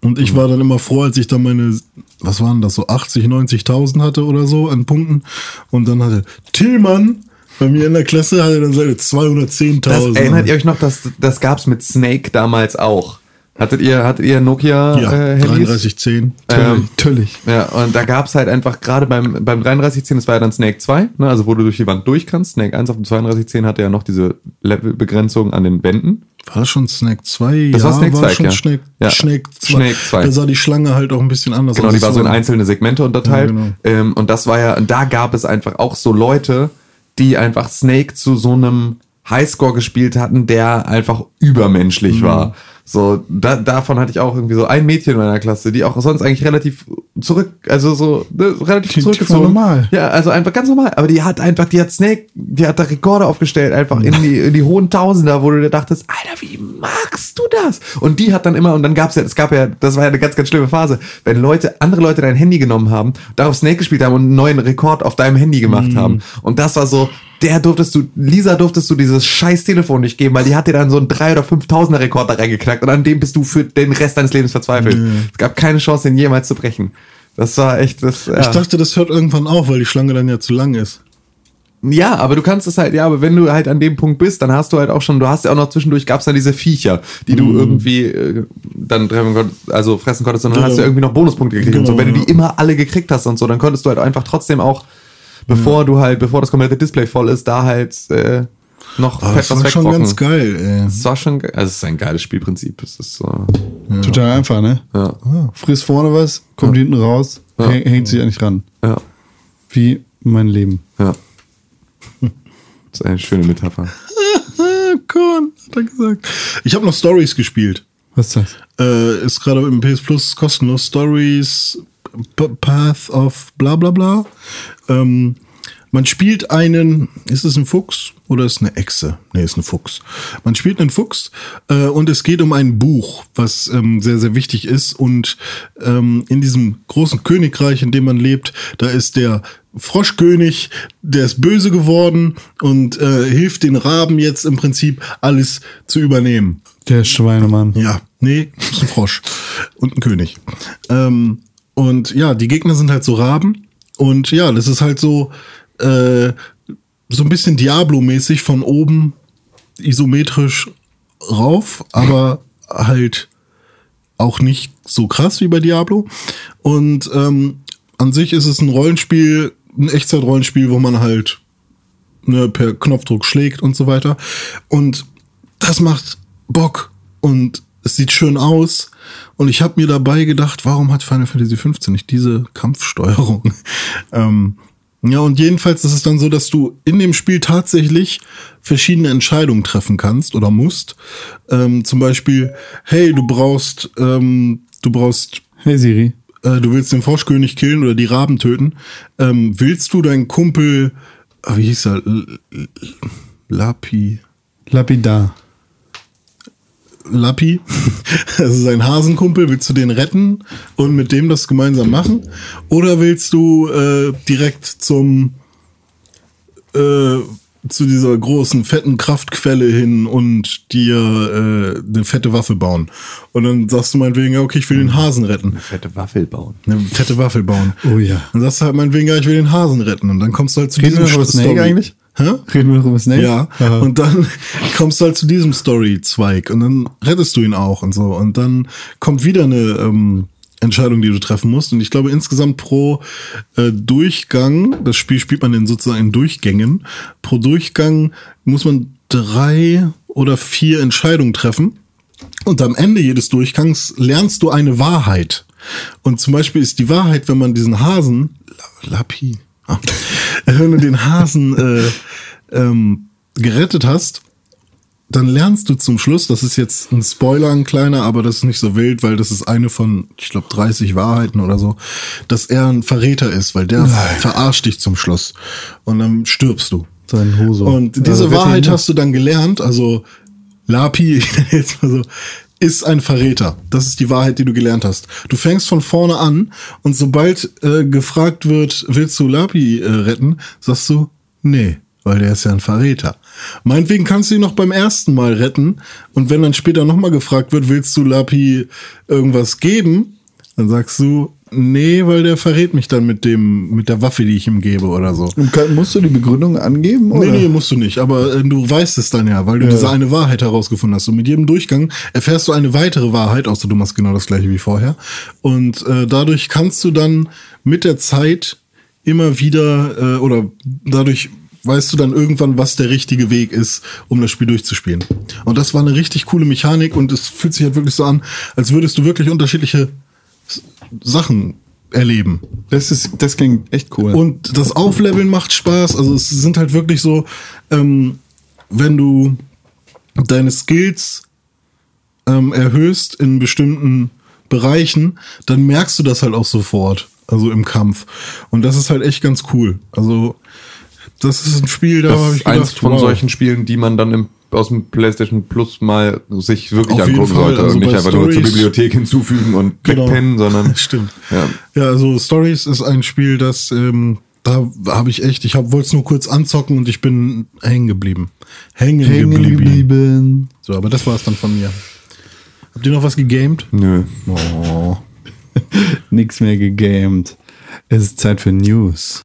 Und ich war dann immer froh, als ich dann meine, was waren das, so 80, 90.000 hatte oder so an Punkten. Und dann hatte Tillmann bei mir in der Klasse hatte dann seine 210.000. Das erinnert ihr euch noch, dass das gab's mit Snake damals auch? Hattet ihr hattet ihr Nokia Ja, äh, Handys? 3310. Ähm, Natürlich. Ja, und da gab's halt einfach gerade beim, beim 3310, das war ja dann Snake 2, ne, also wo du durch die Wand durch kannst. Snake 1 auf dem 3210 hatte ja noch diese Levelbegrenzung an den Wänden. War das schon Snake 2? Das ja, war Snake 2, schon ja. Snake, Ja. Snake 2. Snake 2. Da sah die Schlange halt auch ein bisschen anders Genau, aus. die war so in einzelne Segmente unterteilt. Ja, genau. ähm, und das war ja, und da gab es einfach auch so Leute, die einfach Snake zu so einem Highscore gespielt hatten, der einfach übermenschlich Mhm. war. So, da, davon hatte ich auch irgendwie so ein Mädchen in meiner Klasse, die auch sonst eigentlich relativ zurück, also so ne, relativ die zurückgezogen. normal. Ja, also einfach ganz normal. Aber die hat einfach, die hat Snake, die hat da Rekorde aufgestellt, einfach in die, in die hohen Tausender, wo du dir dachtest, Alter, wie magst du das? Und die hat dann immer, und dann gab's ja, es gab ja, das war ja eine ganz, ganz schlimme Phase, wenn Leute, andere Leute dein Handy genommen haben, darauf Snake gespielt haben und einen neuen Rekord auf deinem Handy gemacht haben. Und das war so, der durftest du, Lisa durftest du dieses scheiß Telefon nicht geben, weil die hat dir dann so einen 3 oder 5000er Rekord da reingeknackt und an dem bist du für den Rest deines Lebens verzweifelt. Es gab keine Chance, den jemals zu brechen. Das war echt, das, ja. Ich dachte, das hört irgendwann auf, weil die Schlange dann ja zu lang ist. Ja, aber du kannst es halt, ja, aber wenn du halt an dem Punkt bist, dann hast du halt auch schon, du hast ja auch noch zwischendurch gab's dann diese Viecher, die du irgendwie äh, dann treffen konntest, also fressen konntest, und dann Genau. hast du irgendwie noch Bonuspunkte gekriegt und so. Genau, Wenn du ja. die immer alle gekriegt hast und so, dann konntest du halt einfach trotzdem auch, bevor du halt, bevor das komplette Display voll ist, da halt äh, noch Aber fett das war was schon wegrocken. ganz geil, ey. Das war schon, also es ist ein geiles Spielprinzip. Es ist so, Total einfach, ne? ja, Frisst vorne was, kommt hinten raus, Ja. häng- hängt sich eigentlich ran. ja, Wie mein Leben. ja. Das ist eine schöne Metapher. Ah, Korn, hat er gesagt. Ich habe noch Stories gespielt. Was ist das? Äh, ist gerade im PS Plus kostenlos. Stories, P Path of bla bla bla. Ähm, man spielt einen, ist es ein Fuchs oder ist es eine Echse? Nee, ist ein Fuchs. Man spielt einen Fuchs äh, und es geht um ein Buch, was ähm, sehr, sehr wichtig ist. Und ähm, in diesem großen Königreich, in dem man lebt, da ist der Froschkönig, der ist böse geworden und äh, hilft den Raben jetzt im Prinzip alles zu übernehmen. Der Schweinemann. Ja, nee, ist ein Frosch und ein König. Ähm, und ja, die Gegner sind halt so Raben. Und ja, das ist halt so, äh, so ein bisschen Diablo-mäßig von oben isometrisch rauf, aber halt auch nicht so krass wie bei Diablo. Und ähm, an sich ist es ein Rollenspiel, ein Echtzeit-Rollenspiel, wo man halt ne, per Knopfdruck schlägt und so weiter. Und das macht Bock und es sieht schön aus. Und ich habe mir dabei gedacht, warum hat Final Fantasy 15 nicht diese Kampfsteuerung? ähm, ja, und jedenfalls ist es dann so, dass du in dem Spiel tatsächlich verschiedene Entscheidungen treffen kannst oder musst. Ähm, zum Beispiel, hey, du brauchst, ähm, du brauchst Hey Siri. äh, du willst den Froschkönig killen oder die Raben töten, ähm, willst du deinen Kumpel, ah, wie hieß er, L Lapi, Lapidar. Lappi, also sein Hasenkumpel, willst du den retten und mit dem das gemeinsam machen? Oder willst du äh, direkt zum äh, zu dieser großen fetten Kraftquelle hin und dir äh, eine fette Waffe bauen? Und dann sagst du meinetwegen, ja, okay, ich will den Hasen retten. Fette Waffel bauen. Eine fette Waffel bauen. Oh ja. Dann sagst du halt meinetwegen, ja, ich will den Hasen retten. Und dann kommst du halt zu Reden wir diesem über Snake eigentlich? Hä? Reden wir noch über Snake? Ja. Aha. Und dann kommst du halt zu diesem Story-Zweig und dann rettest du ihn auch und so. Und dann kommt wieder eine, ähm, Entscheidungen, die du treffen musst. Und ich glaube, insgesamt pro äh, Durchgang, das Spiel spielt man in sozusagen in Durchgängen, pro Durchgang muss man drei oder vier Entscheidungen treffen. Und am Ende jedes Durchgangs lernst du eine Wahrheit. Und zum Beispiel ist die Wahrheit, wenn man diesen Hasen, La- Lapi, wenn du den Hasen äh, ähm, gerettet hast, dann lernst du zum Schluss, das ist jetzt ein Spoiler, ein kleiner, aber das ist nicht so wild, weil das ist eine von, ich glaube, 30 Wahrheiten oder so, dass er ein Verräter ist, weil der verarscht dich zum Schluss. Und dann stirbst du. Sein Hose. Und diese Also, Wahrheit hast du dann gelernt, also Lapi, ich nenne jetzt mal so, ist ein Verräter. Das ist die Wahrheit, die du gelernt hast. Du fängst von vorne an und sobald äh, gefragt wird, willst du Lapi äh, retten, sagst du, nee, weil der ist ja ein Verräter. Meinetwegen kannst du ihn noch beim ersten Mal retten und wenn dann später nochmal gefragt wird, willst du Lapi irgendwas geben, dann sagst du, nee, weil der verrät mich dann mit dem, mit der Waffe, die ich ihm gebe oder so. Kann, musst du die Begründung angeben? Oder? Nee, nee, musst du nicht. Aber äh, du weißt es dann ja, weil du diese eine Wahrheit herausgefunden hast. Und mit jedem Durchgang erfährst du eine weitere Wahrheit, außer du machst genau das gleiche wie vorher. Und äh, dadurch kannst du dann mit der Zeit immer wieder äh, oder dadurch weißt du dann irgendwann, was der richtige Weg ist, um das Spiel durchzuspielen. Und das war eine richtig coole Mechanik und es fühlt sich halt wirklich so an, als würdest du wirklich unterschiedliche Sachen erleben. Das ist, das klingt echt cool. Und das Aufleveln macht Spaß. Also es sind halt wirklich so, ähm, wenn du deine Skills ähm, erhöhst in bestimmten Bereichen, dann merkst du das halt auch sofort. Also im Kampf. Und das ist halt echt ganz cool. Also das ist ein Spiel, da Das habe ich ist eins gedacht, von wow. solchen Spielen, die man dann im, aus dem PlayStation Plus mal sich wirklich Auf angucken sollte. Also und nicht einfach nur zur Stories- Bibliothek hinzufügen und Genau. wegpennen, sondern. Stimmt. Ja. Ja, also Stories ist ein Spiel, das ähm, da habe ich echt, ich wollte es nur kurz anzocken und ich bin hängen geblieben. Hängen, Hängen geblieben. geblieben. So, aber das war es dann von mir. Habt ihr noch was gegamed? Nö. Oh. Nix mehr gegamed. Es ist Zeit für News.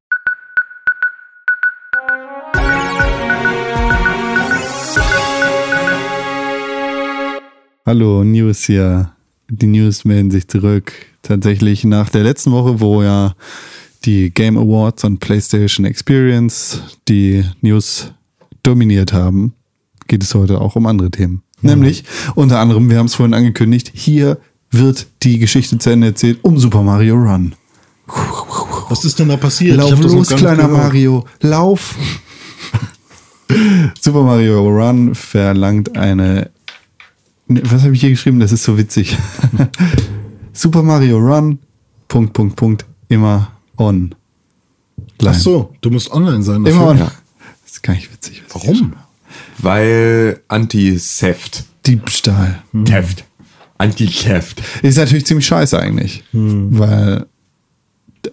Hallo, News hier. Die News melden sich zurück. Tatsächlich nach der letzten Woche, wo ja die Game Awards und PlayStation Experience die News dominiert haben, geht es heute auch um andere Themen. Nämlich, unter anderem, wir haben es vorhin angekündigt, hier wird die Geschichte zu Ende erzählt um Super Mario Run. Was ist denn da passiert? Lauf los, kleiner gehört. Mario, lauf! Super Mario Run verlangt eine. Ne, Was habe ich hier geschrieben? Das ist so witzig. Super Mario Run, Punkt, Punkt, Punkt, immer on. Ach so, du musst online sein. Immer on. Ja. Das ist gar nicht witzig. Warum? Weil Anti-Theft. Diebstahl. Theft. Anti-Theft. Ist natürlich ziemlich scheiße eigentlich. Weil,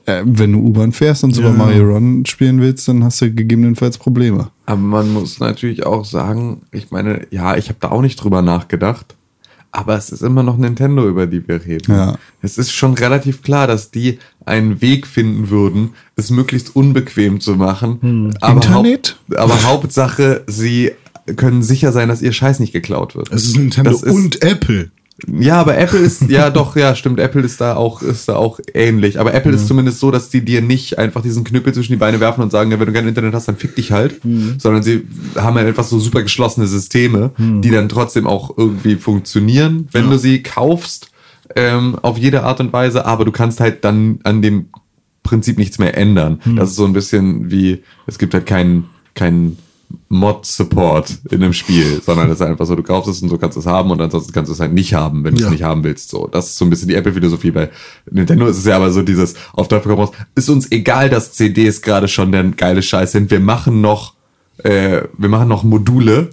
äh, wenn du U-Bahn fährst und Super Ja. Mario Run spielen willst, dann hast du gegebenenfalls Probleme. Aber man muss natürlich auch sagen, ich meine, ja, ich habe da auch nicht drüber nachgedacht. Aber es ist immer noch Nintendo, über die wir reden. Ja. Es ist schon relativ klar, dass die einen Weg finden würden, es möglichst unbequem zu machen. Aber Internet? Haupt, aber Hauptsache, sie können sicher sein, dass ihr Scheiß nicht geklaut wird. Es ist Nintendo Das ist- und Apple. Ja, aber Apple ist, ja doch, ja, stimmt, Apple ist da auch, ist da auch ähnlich. Aber Apple ist zumindest so, dass die dir nicht einfach diesen Knüppel zwischen die Beine werfen und sagen, ja, wenn du kein Internet hast, dann fick dich halt. Sondern sie haben ja etwas so super geschlossene Systeme, die dann trotzdem auch irgendwie funktionieren, wenn du sie kaufst, ähm, auf jede Art und Weise, aber du kannst halt dann an dem Prinzip nichts mehr ändern. Das ist so ein bisschen wie, es gibt halt keinen, keinen Mod-Support in einem Spiel, sondern es ist einfach so, du kaufst es und so kannst du es haben und ansonsten kannst du es halt nicht haben, wenn du Ja. es nicht haben willst. So, das ist so ein bisschen die Apple-Philosophie. Bei Nintendo ist es ja aber so dieses auf Teufel komm raus. Ist uns egal, dass CDs gerade schon der geile Scheiß sind. Wir machen noch, äh, wir machen noch Module,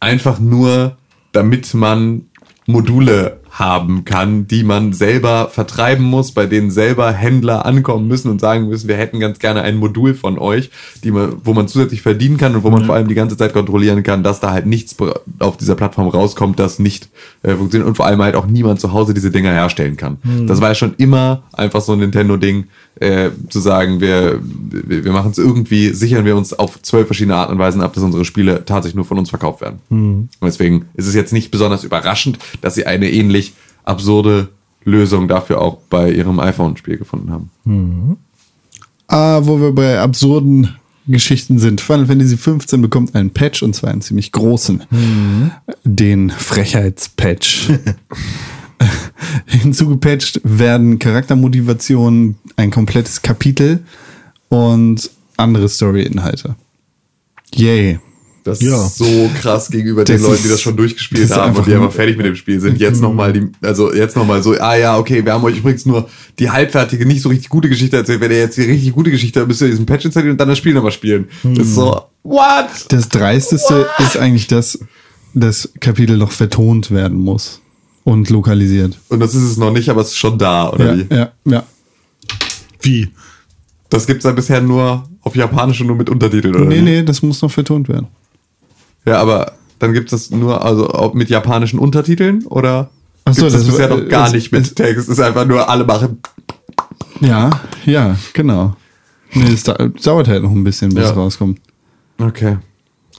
einfach nur, damit man Module haben kann, die man selber vertreiben muss, bei denen selber Händler ankommen müssen und sagen müssen, wir hätten ganz gerne ein Modul von euch, die man, wo man zusätzlich verdienen kann und wo man vor allem die ganze Zeit kontrollieren kann, dass da halt nichts auf dieser Plattform rauskommt, das nicht äh, funktioniert und vor allem halt auch niemand zu Hause diese Dinger herstellen kann. Das war ja schon immer einfach so ein Nintendo-Ding, äh, zu sagen, wir, wir, machen es irgendwie, sichern wir uns auf zwölf verschiedene Arten und Weisen ab, dass unsere Spiele tatsächlich nur von uns verkauft werden. Und deswegen ist es jetzt nicht besonders überraschend, dass sie eine ähnlich absurde Lösung dafür auch bei ihrem iPhone-Spiel gefunden haben. Ah, wo wir bei absurden Geschichten sind. Final Fantasy 15 bekommt einen Patch und zwar einen ziemlich großen. Den Frechheitspatch. Hinzugepatcht werden Charaktermotivationen, ein komplettes Kapitel und andere Story-Inhalte. Yay. Das Ja. ist so krass gegenüber Das den Leuten, die das schon durchgespielt das haben und die einfach fertig mit dem Spiel sind. Jetzt nochmal die, also jetzt nochmal so, ah ja, okay, wir haben euch übrigens nur die halbfertige, nicht so richtig gute Geschichte erzählt. Wenn ihr jetzt die richtig gute Geschichte habt, müsst ihr diesen Patch installieren und dann das Spiel nochmal spielen. Das ist so, what? Das Dreisteste ist eigentlich, dass das Kapitel noch vertont werden muss und lokalisiert. Und das ist es noch nicht, aber es ist schon da, oder Ja, wie? ja, ja. Wie? Das gibt's dann bisher nur auf Japanisch und nur mit Untertiteln, oder Nee, wie? nee, das muss noch vertont werden. Ja, aber dann gibt's das nur, also mit japanischen Untertiteln oder Ach so, gibt's das, das- bisher noch gar es- nicht mit es- Text? Es ist einfach nur alle machen. Ja, ja, genau. Nee, es da, dauert halt noch ein bisschen, bis Ja. es rauskommt. Okay.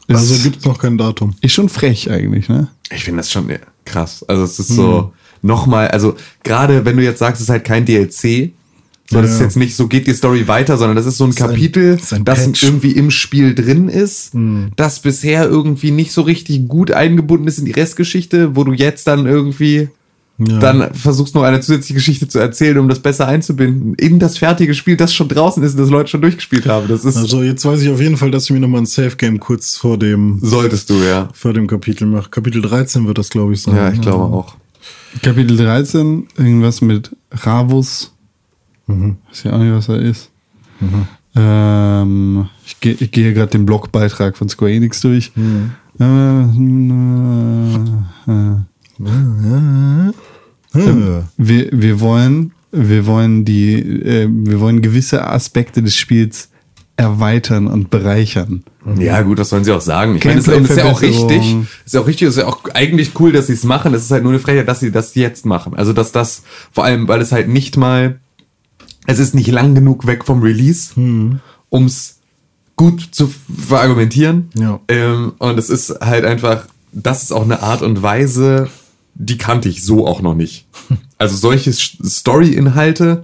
Ist, Also gibt's noch kein Datum. ist schon frech eigentlich, ne? Ich finde das schon krass. Also es ist so nochmal, also gerade wenn du jetzt sagst, es ist halt kein DLC, so das Ja. ist jetzt nicht so geht die Story weiter, sondern das ist so ein ist ein- Kapitel, ist ein das Patch. irgendwie im Spiel drin ist, das bisher irgendwie nicht so richtig gut eingebunden ist in die Restgeschichte, wo du jetzt dann irgendwie Ja. dann versuchst noch eine zusätzliche Geschichte zu erzählen, um das besser einzubinden in das fertige Spiel, das schon draußen ist und das Leute schon durchgespielt haben. Das ist Also jetzt weiß ich auf jeden Fall, dass ich mir nochmal ein Safe-Game kurz vor dem, solltest du ja. vor dem Kapitel mache. Kapitel 13 wird das, glaube ich, sein. Ja, ich glaube auch. Kapitel 13, irgendwas mit Ravus. Weiß ja auch nicht, was er ist. Ähm, ich gehe ich gehe gerade den Blogbeitrag von Square Enix durch. Äh, äh, äh. Ja. Wir, wir wollen, wir wollen die, äh, wir wollen gewisse Aspekte des Spiels erweitern und bereichern. Ja, gut, das sollen sie auch sagen. Ich meine, das ist, ja auch richtig. Ist ja auch richtig, ist ja auch eigentlich cool, dass sie es machen. Es ist halt nur eine Frechheit, dass sie das jetzt machen. Also, dass das, vor allem, weil es halt nicht mal, es ist nicht lang genug weg vom Release, um es gut zu verargumentieren. Ja. Ähm, und es ist halt einfach, das ist auch eine Art und Weise, die kannte ich so auch noch nicht. Also solche Story-Inhalte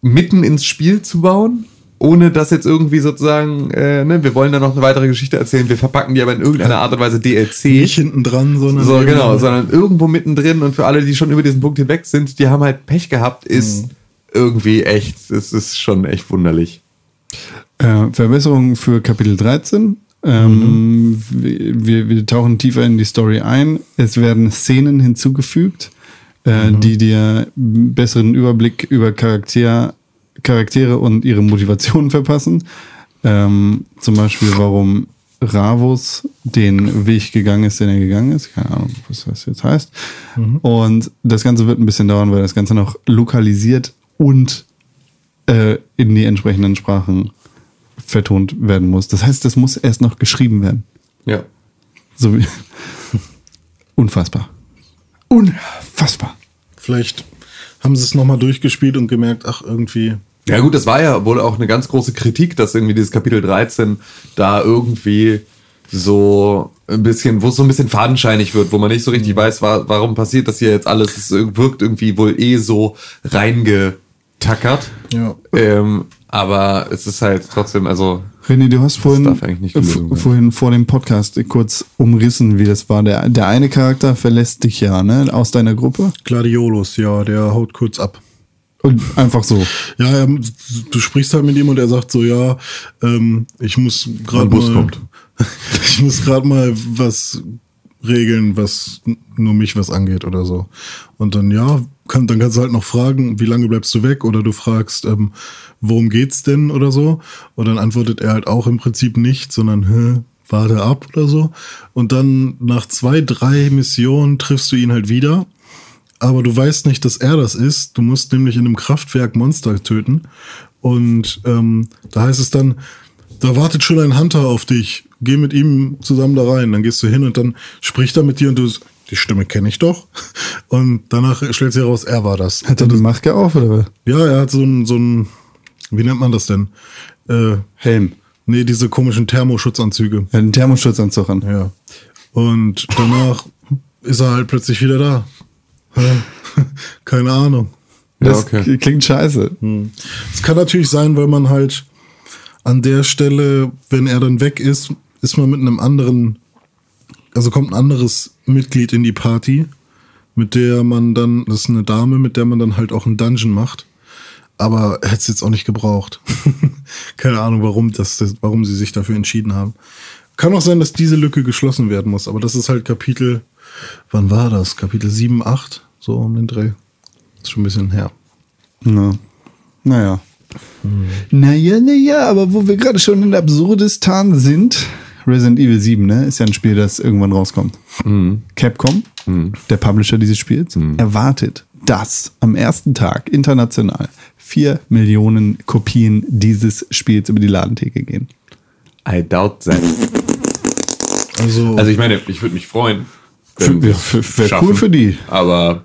mitten ins Spiel zu bauen, ohne dass jetzt irgendwie sozusagen, äh, ne, wir wollen da noch eine weitere Geschichte erzählen, wir verpacken die aber in irgendeiner Art und Weise DLC. Nicht hinten dran, sondern. So, genau, sondern irgendwo mittendrin und für alle, die schon über diesen Punkt hinweg sind, die haben halt Pech gehabt, ist irgendwie echt, es ist schon echt wunderlich. Äh, Verbesserungen für Kapitel 13. Ähm, wir, wir, wir tauchen tiefer in die Story ein. Es werden Szenen hinzugefügt, äh, die dir einen besseren Überblick über Charakter, Charaktere und ihre Motivationen verpassen. Ähm, zum Beispiel, warum Ravus den Weg gegangen ist, den er gegangen ist. Keine Ahnung, was das jetzt heißt. Und das Ganze wird ein bisschen dauern, weil das Ganze noch lokalisiert und äh, in die entsprechenden Sprachen vertont werden muss. Das heißt, das muss erst noch geschrieben werden. Ja. So wie unfassbar. Unfassbar. Vielleicht haben sie es nochmal durchgespielt und gemerkt, ach, irgendwie. Ja gut, das war ja wohl auch eine ganz große Kritik, dass irgendwie dieses Kapitel 13 da irgendwie so ein bisschen, wo es so ein bisschen fadenscheinig wird, wo man nicht so richtig weiß, wa warum passiert das hier jetzt alles. Es wirkt irgendwie wohl eh so reingetackert. Ja. Ähm, aber es ist halt trotzdem, also René, du hast vorhin, vorhin vor dem Podcast kurz umrissen, wie das war. Der, der eine Charakter verlässt dich ja, ne, aus deiner Gruppe. Gladiolus, ja, der haut kurz ab. Und einfach so. Ja, du sprichst halt mit ihm und er sagt so, ja, ähm, ich muss gerade mal, kommt. ich muss gerade mal was regeln, was nur mich was angeht oder so. Und dann ja, kann, dann kannst du halt noch fragen, wie lange bleibst du weg? Oder du fragst, ähm, worum geht's denn oder so? Und dann antwortet er halt auch im Prinzip nicht, sondern Hä, warte ab oder so. Und dann nach zwei, drei Missionen triffst du ihn halt wieder aber du weißt nicht, dass er das ist. Du musst nämlich in einem Kraftwerk Monster töten. Und ähm, da heißt es dann, da wartet schon ein Hunter auf dich. Geh mit ihm zusammen da rein. Dann gehst du hin und dann spricht er mit dir und du, die Stimme kenne ich doch. Und danach stellt sich heraus, er war das. Hat er die Maske auf oder was? Ja, er hat so ein, so ein, wie nennt man das denn? Äh, Helm. nee, diese komischen Thermoschutzanzüge. Er hat einen Thermoschutzanzug an. Ja. Und danach ist er halt plötzlich wieder da. Keine Ahnung. Ja, Das okay. klingt scheiße. Es kann natürlich sein, weil man halt an der Stelle, wenn er dann weg ist, ist man mit einem anderen, also kommt ein anderes Mitglied in die Party, mit der man dann, das ist eine Dame, mit der man dann halt auch einen Dungeon macht. Aber er hätte es jetzt auch nicht gebraucht. Keine Ahnung, warum, das, warum sie sich dafür entschieden haben. Kann auch sein, dass diese Lücke geschlossen werden muss, aber das ist halt Kapitel, wann war das? Kapitel 7, 8, so um den Dreh. Ist schon ein bisschen her. Ja. Naja. Naja, naja, aber wo wir gerade schon in Absurdistan sind, Resident Evil 7, ne, ist ja ein Spiel, das irgendwann rauskommt. Capcom, der Publisher dieses Spiels, erwartet, dass am ersten Tag international vier Millionen Kopien dieses Spiels über die Ladentheke gehen. I doubt that. Also, Also ich meine, ich würde mich freuen. wenn Für- wir für- es wär schaffen. cool für die. Aber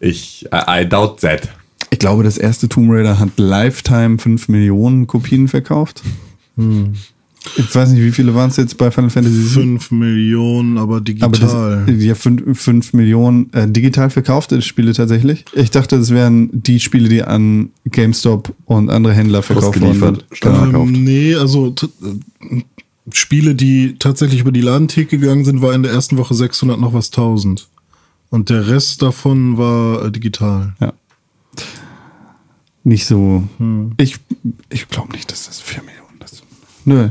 ich, I, I doubt that. Ich glaube, das erste Tomb Raider hat Lifetime 5 Millionen Kopien verkauft. Ich weiß nicht, wie viele waren es jetzt bei Final Fantasy 7? 5 Millionen, aber Aber digital. das, ja, 5, Millionen äh, digital verkaufte Spiele tatsächlich. Ich dachte, das wären die Spiele, die an GameStop und andere Händler verkauft sind. Genau, ähm, nee, also äh, Spiele, die tatsächlich über die Ladentheke gegangen sind, war in der ersten Woche 600 noch was 1000. Und der Rest davon war äh, digital. Ja. Nicht so. Ich, ich glaube nicht, dass das 4 Millionen ist. Nö.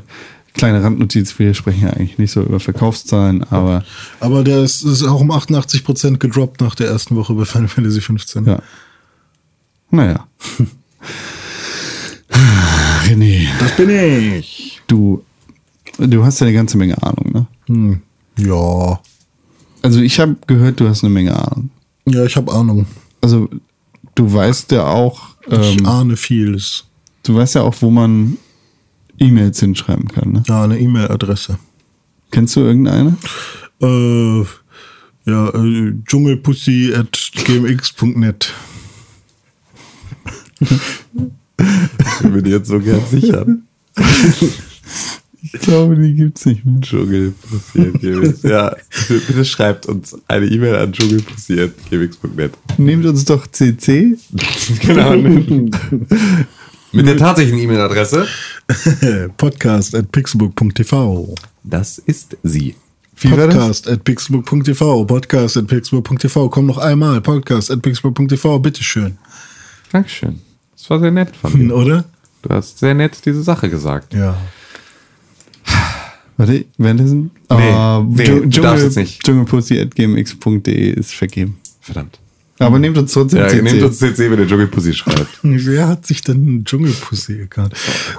Kleine Randnotiz, wir sprechen ja eigentlich nicht so über Verkaufszahlen, aber Aber der ist, ist auch um 88% gedroppt nach der ersten Woche bei Final Fantasy 15. ja. Naja. René, Das bin ich. du, du hast ja eine ganze Menge Ahnung, ne? Hm. Ja. Also ich habe gehört, du hast eine Menge Ahnung. Ja, ich habe Ahnung. Also du weißt ja auch, Ich ähm, ahne vieles. du weißt ja auch, wo man E-Mails hinschreiben kann. Ne? Ja, eine E-Mail-Adresse. Kennst du irgendeine? Äh, ja, äh, dschungelpussy at gmx.net. Ich bin mir jetzt so gern sicher. Ich glaube, die gibt's nicht mehr. Dschungel passiert. Ja, bitte schreibt uns eine E-Mail an dschungelpassiert.gmx.net. Nehmt uns doch CC. Genau. Mit der tatsächlichen E-Mail-Adresse. Podcast at pixelbook.tv. Das ist sie. Wie? Podcast at pixelbook.tv. Podcast at pixelbook.tv. Komm noch einmal. Podcast at pixelbook.tv. Bitteschön. Dankeschön. Das war sehr nett von dir. Oder? Du hast sehr nett diese Sache gesagt. Ja. Warte, währenddessen? Nee, Ah, nee, Dschungel- du darfst jetzt nicht. Dschungelpussy.gmx.de ist vergeben. Verdammt. Aber nehmt uns trotzdem Ja, CC. nehmt uns CC, wenn ihr Dschungelpussy schreibt. Wer hat sich denn einen Dschungelpussy gekannt?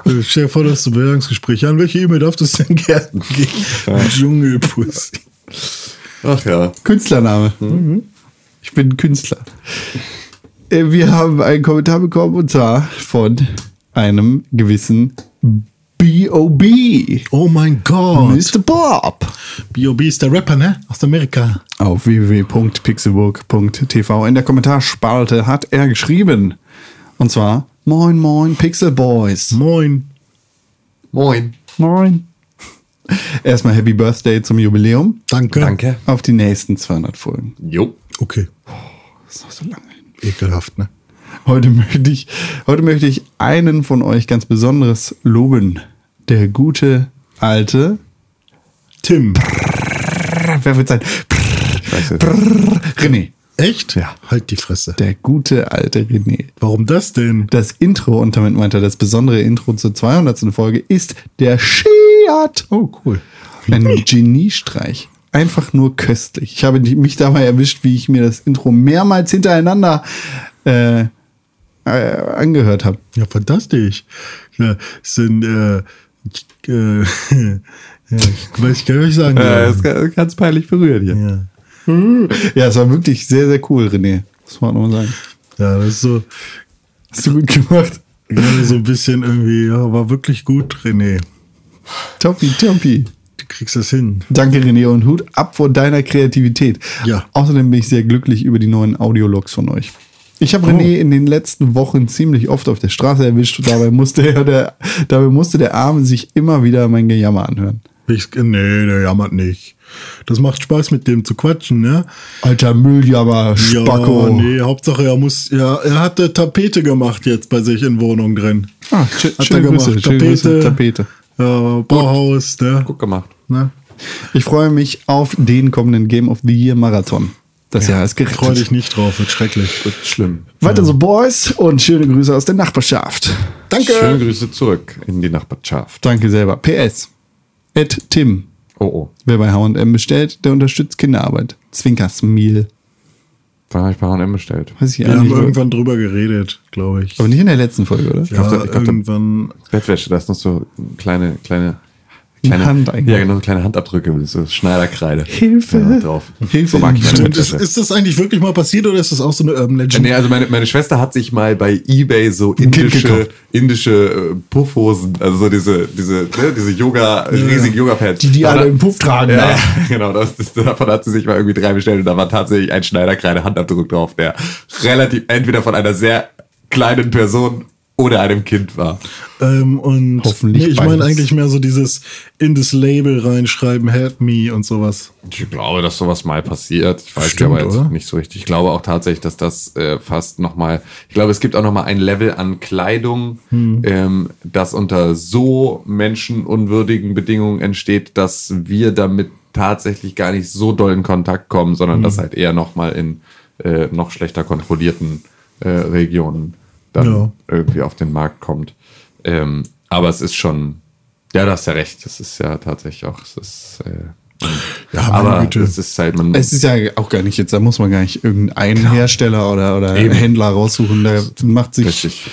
Äh, Stell dir vor, du hast ein Bewerbungsgespräch. An welche E-Mail darf das denn gerne gehen? Dschungelpussy. Ach ja. Künstlername. Ich bin Künstler. Äh, Wir haben einen Kommentar bekommen und zwar von einem gewissen B.O.B. Oh mein Gott. Mr. Bob. B.O.B. ist der Rapper, ne? Aus Amerika. Auf www.pixelburg.tv in der Kommentarspalte hat er geschrieben. Und zwar, moin moin Pixel Boys. Moin. Moin. Moin. Erstmal Happy Birthday zum Jubiläum. Danke. Danke. Auf die nächsten 200 Folgen. Jo. Okay. Das ist noch so lange hin. Ekelhaft, ne? Heute möchte ich, heute möchte ich einen von euch ganz besonderes loben. Der gute alte, Tim. wer wird sein? jetzt. René. Echt? Ja. Halt die Fresse. Der gute alte René. Warum das denn? Das Intro, und damit meint er das besondere Intro zur 200. Folge, ist der Shiat. Oh, cool. Ein Geniestreich. Einfach nur köstlich. Ich habe mich dabei erwischt, wie ich mir das Intro mehrmals hintereinander äh, äh, angehört habe. Ja, fantastisch. Ja, es sind, äh, ich, äh, ja, ich weiß, ich kann nicht sagen. Äh, ja. ist ga- ganz peinlich berührt hier. ja. Ja, es war wirklich sehr, sehr cool, René. Das muss man nochmal sagen. ja, das ist so, Hast du gut gemacht. gerade so ein bisschen irgendwie, ja, war wirklich gut, René. Toppi, Toppi. Du kriegst das hin. Danke, René, und Hut ab vor deiner Kreativität. Ja. Außerdem bin ich sehr glücklich über die neuen Audiologs von euch. Ich habe René in den letzten Wochen ziemlich oft auf der Straße erwischt und dabei musste, er der, dabei musste der Arme sich immer wieder mein Gejammer anhören. Ich, nee, der jammert nicht. Das macht Spaß, mit dem zu quatschen, ne? Alter Mülljammer, Spacko. Ja, nee, Hauptsache er muss, ja, er hatte Tapete gemacht jetzt bei sich in Wohnung drin. Ah, schön, Hat er gemacht. Grüße, schöne Tapete. Grüße, Tapete. Ja, Bauhaus, ne? Gut gemacht. ne? Ich freue mich auf den kommenden Game of the Year Marathon. Das Jahr ist gerettet. Freu dich nicht drauf, wird schrecklich. Schlimm. Weiter so, Boys, und schöne Grüße aus der Nachbarschaft. Danke. Schöne Grüße zurück in die Nachbarschaft. Danke selber. PS. Ed Tim. Oh, oh. Wer bei H&M bestellt, der unterstützt Kinderarbeit. Zwinkersmeal. Wann habe ich bei H&M bestellt? Weiß ich Wir haben nicht. irgendwann drüber geredet, glaube ich. Aber nicht in der letzten Folge, oder? ja, Ich glaub, ich glaub, irgendwann. Bettwäsche, da ist noch so kleine, kleine, kleine Hand eigentlich. Ja, genau, so kleine Handabdrücke, mit so Schneiderkreide. Hilfe. Ja, drauf. Hilfe. So mag ich meine Stimmt, ist, ist das eigentlich wirklich mal passiert oder ist das auch so eine Urban Legend? Nee, also meine, meine Schwester hat sich mal bei Ebay so indische, indische äh, Puffhosen, also so diese, diese, ne, diese Yoga, riesigen Yoga-Pads. Die, die alle im Puff tragen. Ja, ja, genau, das, das, davon hat sie sich mal irgendwie drei bestellt und da war tatsächlich ein Schneiderkreide Handabdruck drauf, der relativ entweder von einer sehr kleinen Person oder einem Kind war. Ähm, und Hoffentlich nee, ich meine eigentlich mehr so dieses in das Label reinschreiben, help me und sowas. Ich glaube, dass sowas mal passiert. Ich weiß Stimmt, aber jetzt oder? nicht so richtig. Ich glaube auch tatsächlich, dass das äh, fast nochmal, ich glaube, es gibt auch nochmal ein Level an Kleidung, Hm. ähm, das unter so menschenunwürdigen Bedingungen entsteht, dass wir damit tatsächlich gar nicht so doll in Kontakt kommen, sondern Hm. das halt eher nochmal in äh, noch schlechter kontrollierten äh, Regionen dann Ja. irgendwie auf den Markt kommt. Ähm, aber es ist schon, ja, du hast ja recht, es ist ja tatsächlich auch, es ist, äh, Ja, aber Güte. es ist halt, man, Es ist ja auch gar nicht jetzt, da muss man gar nicht irgendeinen Hersteller oder, oder Eben. Händler raussuchen. Da macht sich richtig.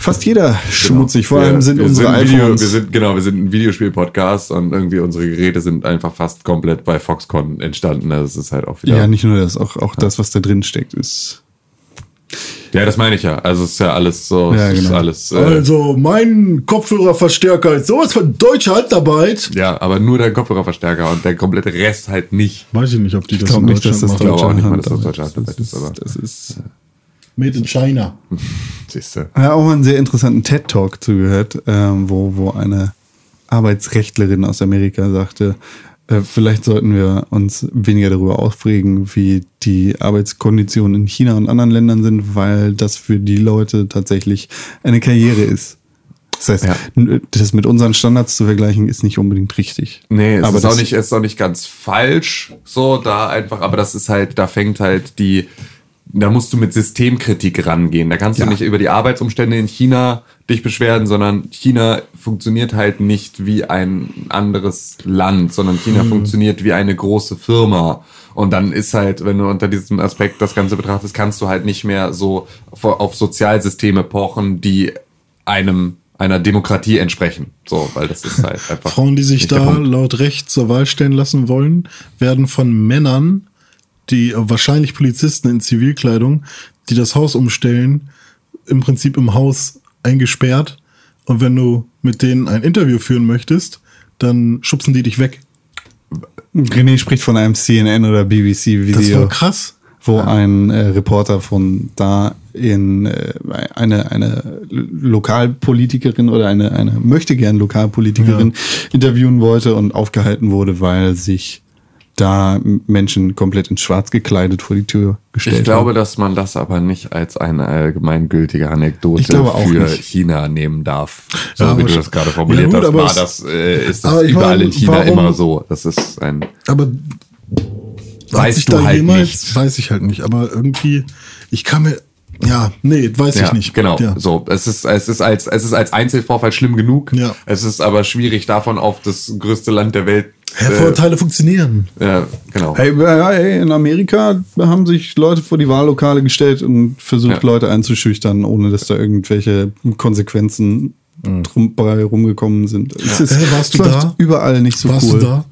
fast jeder schmutzig. Vor Wir- allem sind wir unsere sind Video, iPhones. wir sind, genau, wir sind ein Videospiel-Podcast und irgendwie unsere Geräte sind einfach fast komplett bei Foxconn entstanden. Also es ist halt auch wieder. ja, nicht nur das, auch, auch das, was da drin steckt, ist. Ja, das meine ich ja. Also es ist ja alles so, Ja, es ist genau. alles, äh, Also, mein Kopfhörerverstärker ist sowas von deutscher Handarbeit. ja, aber nur der Kopfhörerverstärker und der komplette Rest halt nicht. Weiß ich nicht, ob die das Ich glaube in nicht, dass Deutschland das machen. glaube auch nicht mal, dass das Handarbeit deutsche Handarbeit ist, aber- Das ist. Made in China. Siehst du. Ja, auch mal einen sehr interessanten TED-Talk zugehört, ähm, wo, wo eine Arbeitsrechtlerin aus Amerika sagte, äh, vielleicht sollten wir uns weniger darüber aufregen, wie die Arbeitskonditionen in China und anderen Ländern sind, weil das für die Leute tatsächlich eine Karriere ist. Das heißt, Ja. das mit unseren Standards zu vergleichen, ist nicht unbedingt richtig. Nee, es aber ist, auch nicht, es ist auch nicht ganz falsch, so da einfach, aber das ist halt, da fängt halt die, da musst du mit Systemkritik rangehen. Da kannst Ja. du nicht über die Arbeitsumstände in China dich beschweren, sondern China funktioniert halt nicht wie ein anderes Land, sondern China Mhm. funktioniert wie eine große Firma. Und dann ist halt, wenn du unter diesem Aspekt das Ganze betrachtest, kannst du halt nicht mehr so auf Sozialsysteme pochen, die einem einer Demokratie entsprechen. So, weil das ist halt einfach. Frauen, die sich da laut Recht zur Wahl stellen lassen wollen, werden von Männern, die wahrscheinlich Polizisten in Zivilkleidung, die das Haus umstellen, im Prinzip im Haus eingesperrt. Und wenn du mit denen ein Interview führen möchtest, dann schubsen die dich weg. René spricht von einem CNN oder Das BBC-Video. war krass. wo ein äh, Reporter von da in äh, eine, eine Lokalpolitikerin oder eine, eine möchte gern Lokalpolitikerin interviewen wollte und aufgehalten wurde, weil sich da Menschen komplett in schwarz gekleidet vor die Tür gestellt Ich glaube, haben. dass man das aber nicht als eine allgemeingültige Anekdote für nicht. China nehmen darf. So Ja, wie du das gerade formuliert Ja, gut, hast, war das, äh, ist das überall meine, in China warum- immer so. Das ist ein, Aber Weißt du da halt jemals, nicht. weiß ich halt nicht, aber irgendwie, ich kann mir, ja, nee, weiß ja, ich nicht. genau, Ja. so. Es ist, es ist als, es ist als Einzelvorfall schlimm genug. Ja. Es ist aber schwierig davon auf das größte Land der Welt. Herr, Vorteile funktionieren. Äh, ja, genau. Hey, hey, in Amerika haben sich Leute vor die Wahllokale gestellt und versucht, Ja. Leute einzuschüchtern, ohne dass da irgendwelche Konsequenzen drum, bei rumgekommen sind. Es ist, Äh, warst du da? überall nicht so Warst cool. du da?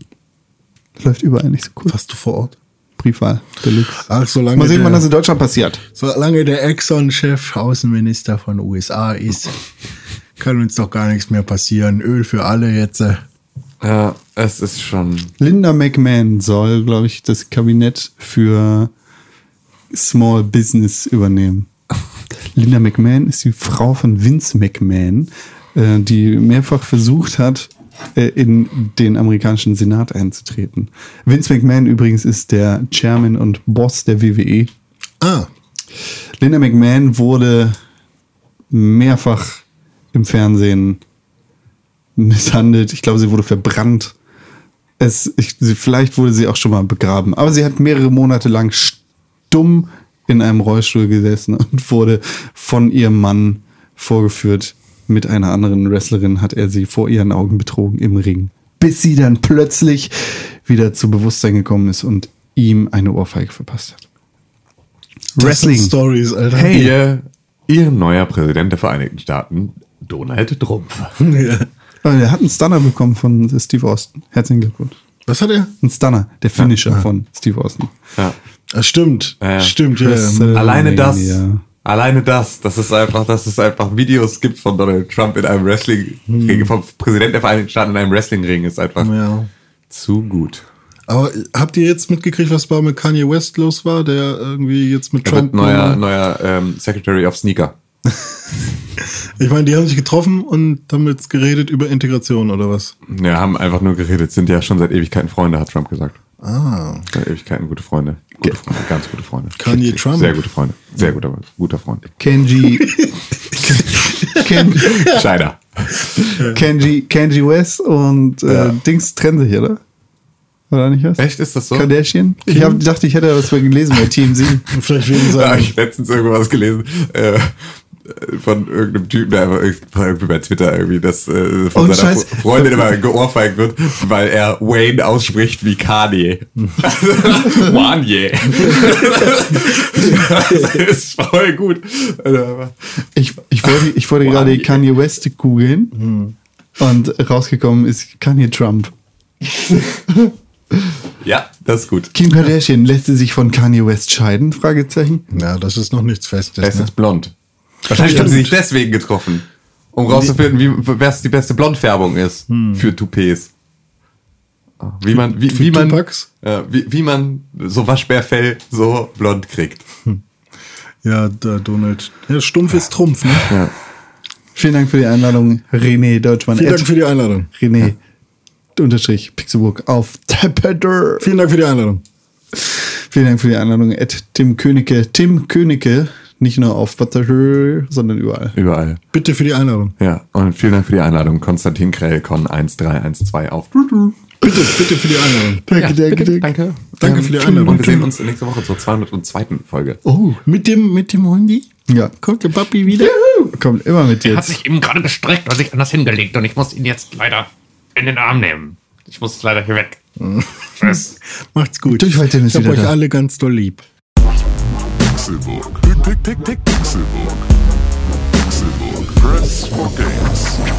Läuft überall nicht so cool. Warst du vor Ort? Briefwahl, Deluxe. Ach, solange Mal sehen, wann der- das in Deutschland passiert. Solange der Exxon-Chef Außenminister von USA ist, kann uns doch gar nichts mehr passieren. Öl für alle jetzt. Ja, es ist schon. Linda McMahon soll, glaube ich, das Kabinett für Small Business übernehmen. Linda McMahon ist die Frau von Vince McMahon, äh, die mehrfach versucht hat, äh, in den amerikanischen Senat einzutreten. Vince McMahon übrigens ist der Chairman und Boss der WWE. Ah, Linda McMahon wurde mehrfach im Fernsehen misshandelt. Ich glaube, sie wurde verbrannt. Es, ich, sie, vielleicht wurde sie auch schon mal begraben. Aber sie hat mehrere Monate lang stumm in einem Rollstuhl gesessen und wurde von ihrem Mann vorgeführt. Mit einer anderen Wrestlerin hat er sie vor ihren Augen betrogen im Ring. Bis sie dann plötzlich wieder zu Bewusstsein gekommen ist und ihm eine Ohrfeige verpasst hat. sind Stories, Alter. Hey. Ihr, ihr neuer Präsident der Vereinigten Staaten, Donald Trump. Ja. Oh, er hat einen Stunner bekommen von Steve Austin. Herzlichen Glückwunsch. Was hat er? Ein Stunner, der Finisher von Steve Austin. Ja. Ah, stimmt. Ja. Stimmt, ja. Ja. äh, Alleine das, Ja. Alleine das, dass es einfach, dass es einfach Videos gibt von Donald Trump in einem Wrestling-Ring, vom Präsident der Vereinigten Staaten in einem Wrestling-Ring, ist einfach ja. zu gut. Aber habt ihr jetzt mitgekriegt, was mit Kanye West los war, der irgendwie jetzt mit Er Trump. neuer, neuer ähm, Secretary of Sneaker. Ich meine, die haben sich getroffen und haben jetzt geredet über Integration oder was? Ja, haben einfach nur geredet, sind ja schon seit Ewigkeiten Freunde, hat Trump gesagt. Ah. Seit Ewigkeiten gute Freunde. Gute Freunde, ganz gute Freunde. Kanye Trump. Sehr gute Freunde. Sehr guter, guter Freund. Kenji. Ken, Scheiner. Kenji, Kenji West und äh, Ja. Dings trennen sich, oder? Oder nicht was? Echt, ist das so? Kardashian? Ich hab, dachte, ich hätte was mal gelesen bei TMZ. Vielleicht wegen Da habe seinem. ich letztens irgendwas gelesen äh, von irgendeinem Typen, der einfach irgendwie bei Twitter irgendwie das äh, von Oh, seiner Scheiß. Fre- Freundin immer geohrfeigt wird, weil er Wayne ausspricht wie Kanye. Wanye. das ist voll gut. Ich, ich wollte, ich wollte gerade Kanye West googeln und rausgekommen ist Kanye Trump. Ja, das ist gut. Kim Kardashian lässt sie sich von Kanye West scheiden? Fragezeichen. Ja, das ist noch nichts Er Festes. ist Ne? jetzt blond. Wahrscheinlich haben sie sich deswegen getroffen. Um rauszufinden, wie was die beste Blondfärbung ist für Toupets. Wie man, wie, wie man, äh, wie, wie man so Waschbärfell so blond kriegt. Ja, der Donald. Ja, stumpf ist Trumpf, ne? Ja. Vielen Dank für die Einladung, René Deutschmann. Vielen Dank für die Einladung. René Unterstrich Pixelburg auf Twitter. Vielen Dank für die Einladung. Vielen Dank für die Einladung, Ed Tim Königke. Tim Königke, nicht nur auf Twitter, sondern überall. Überall. Bitte für die Einladung. Ja, und vielen Dank für die Einladung. Konstantin Krellkon 1312 auf. Bitte, bitte für die Einladung. Danke, danke, danke. Danke. Danke für die Und Einladung. wir sehen uns nächste Woche zur 202. Folge. Oh, Mit dem, mit dem Hundi? ja. Kommt der Papi wieder? Kommt immer mit Er hat sich eben gerade gestreckt und sich anders hingelegt und ich muss ihn jetzt leider in den Arm nehmen. Ich muss leider hier weg. Tschüss. Macht's gut. Ich hab euch da. alle ganz doll lieb. Pick, pick, pick, pick, Pixelburg. Pixelburg. Press for games.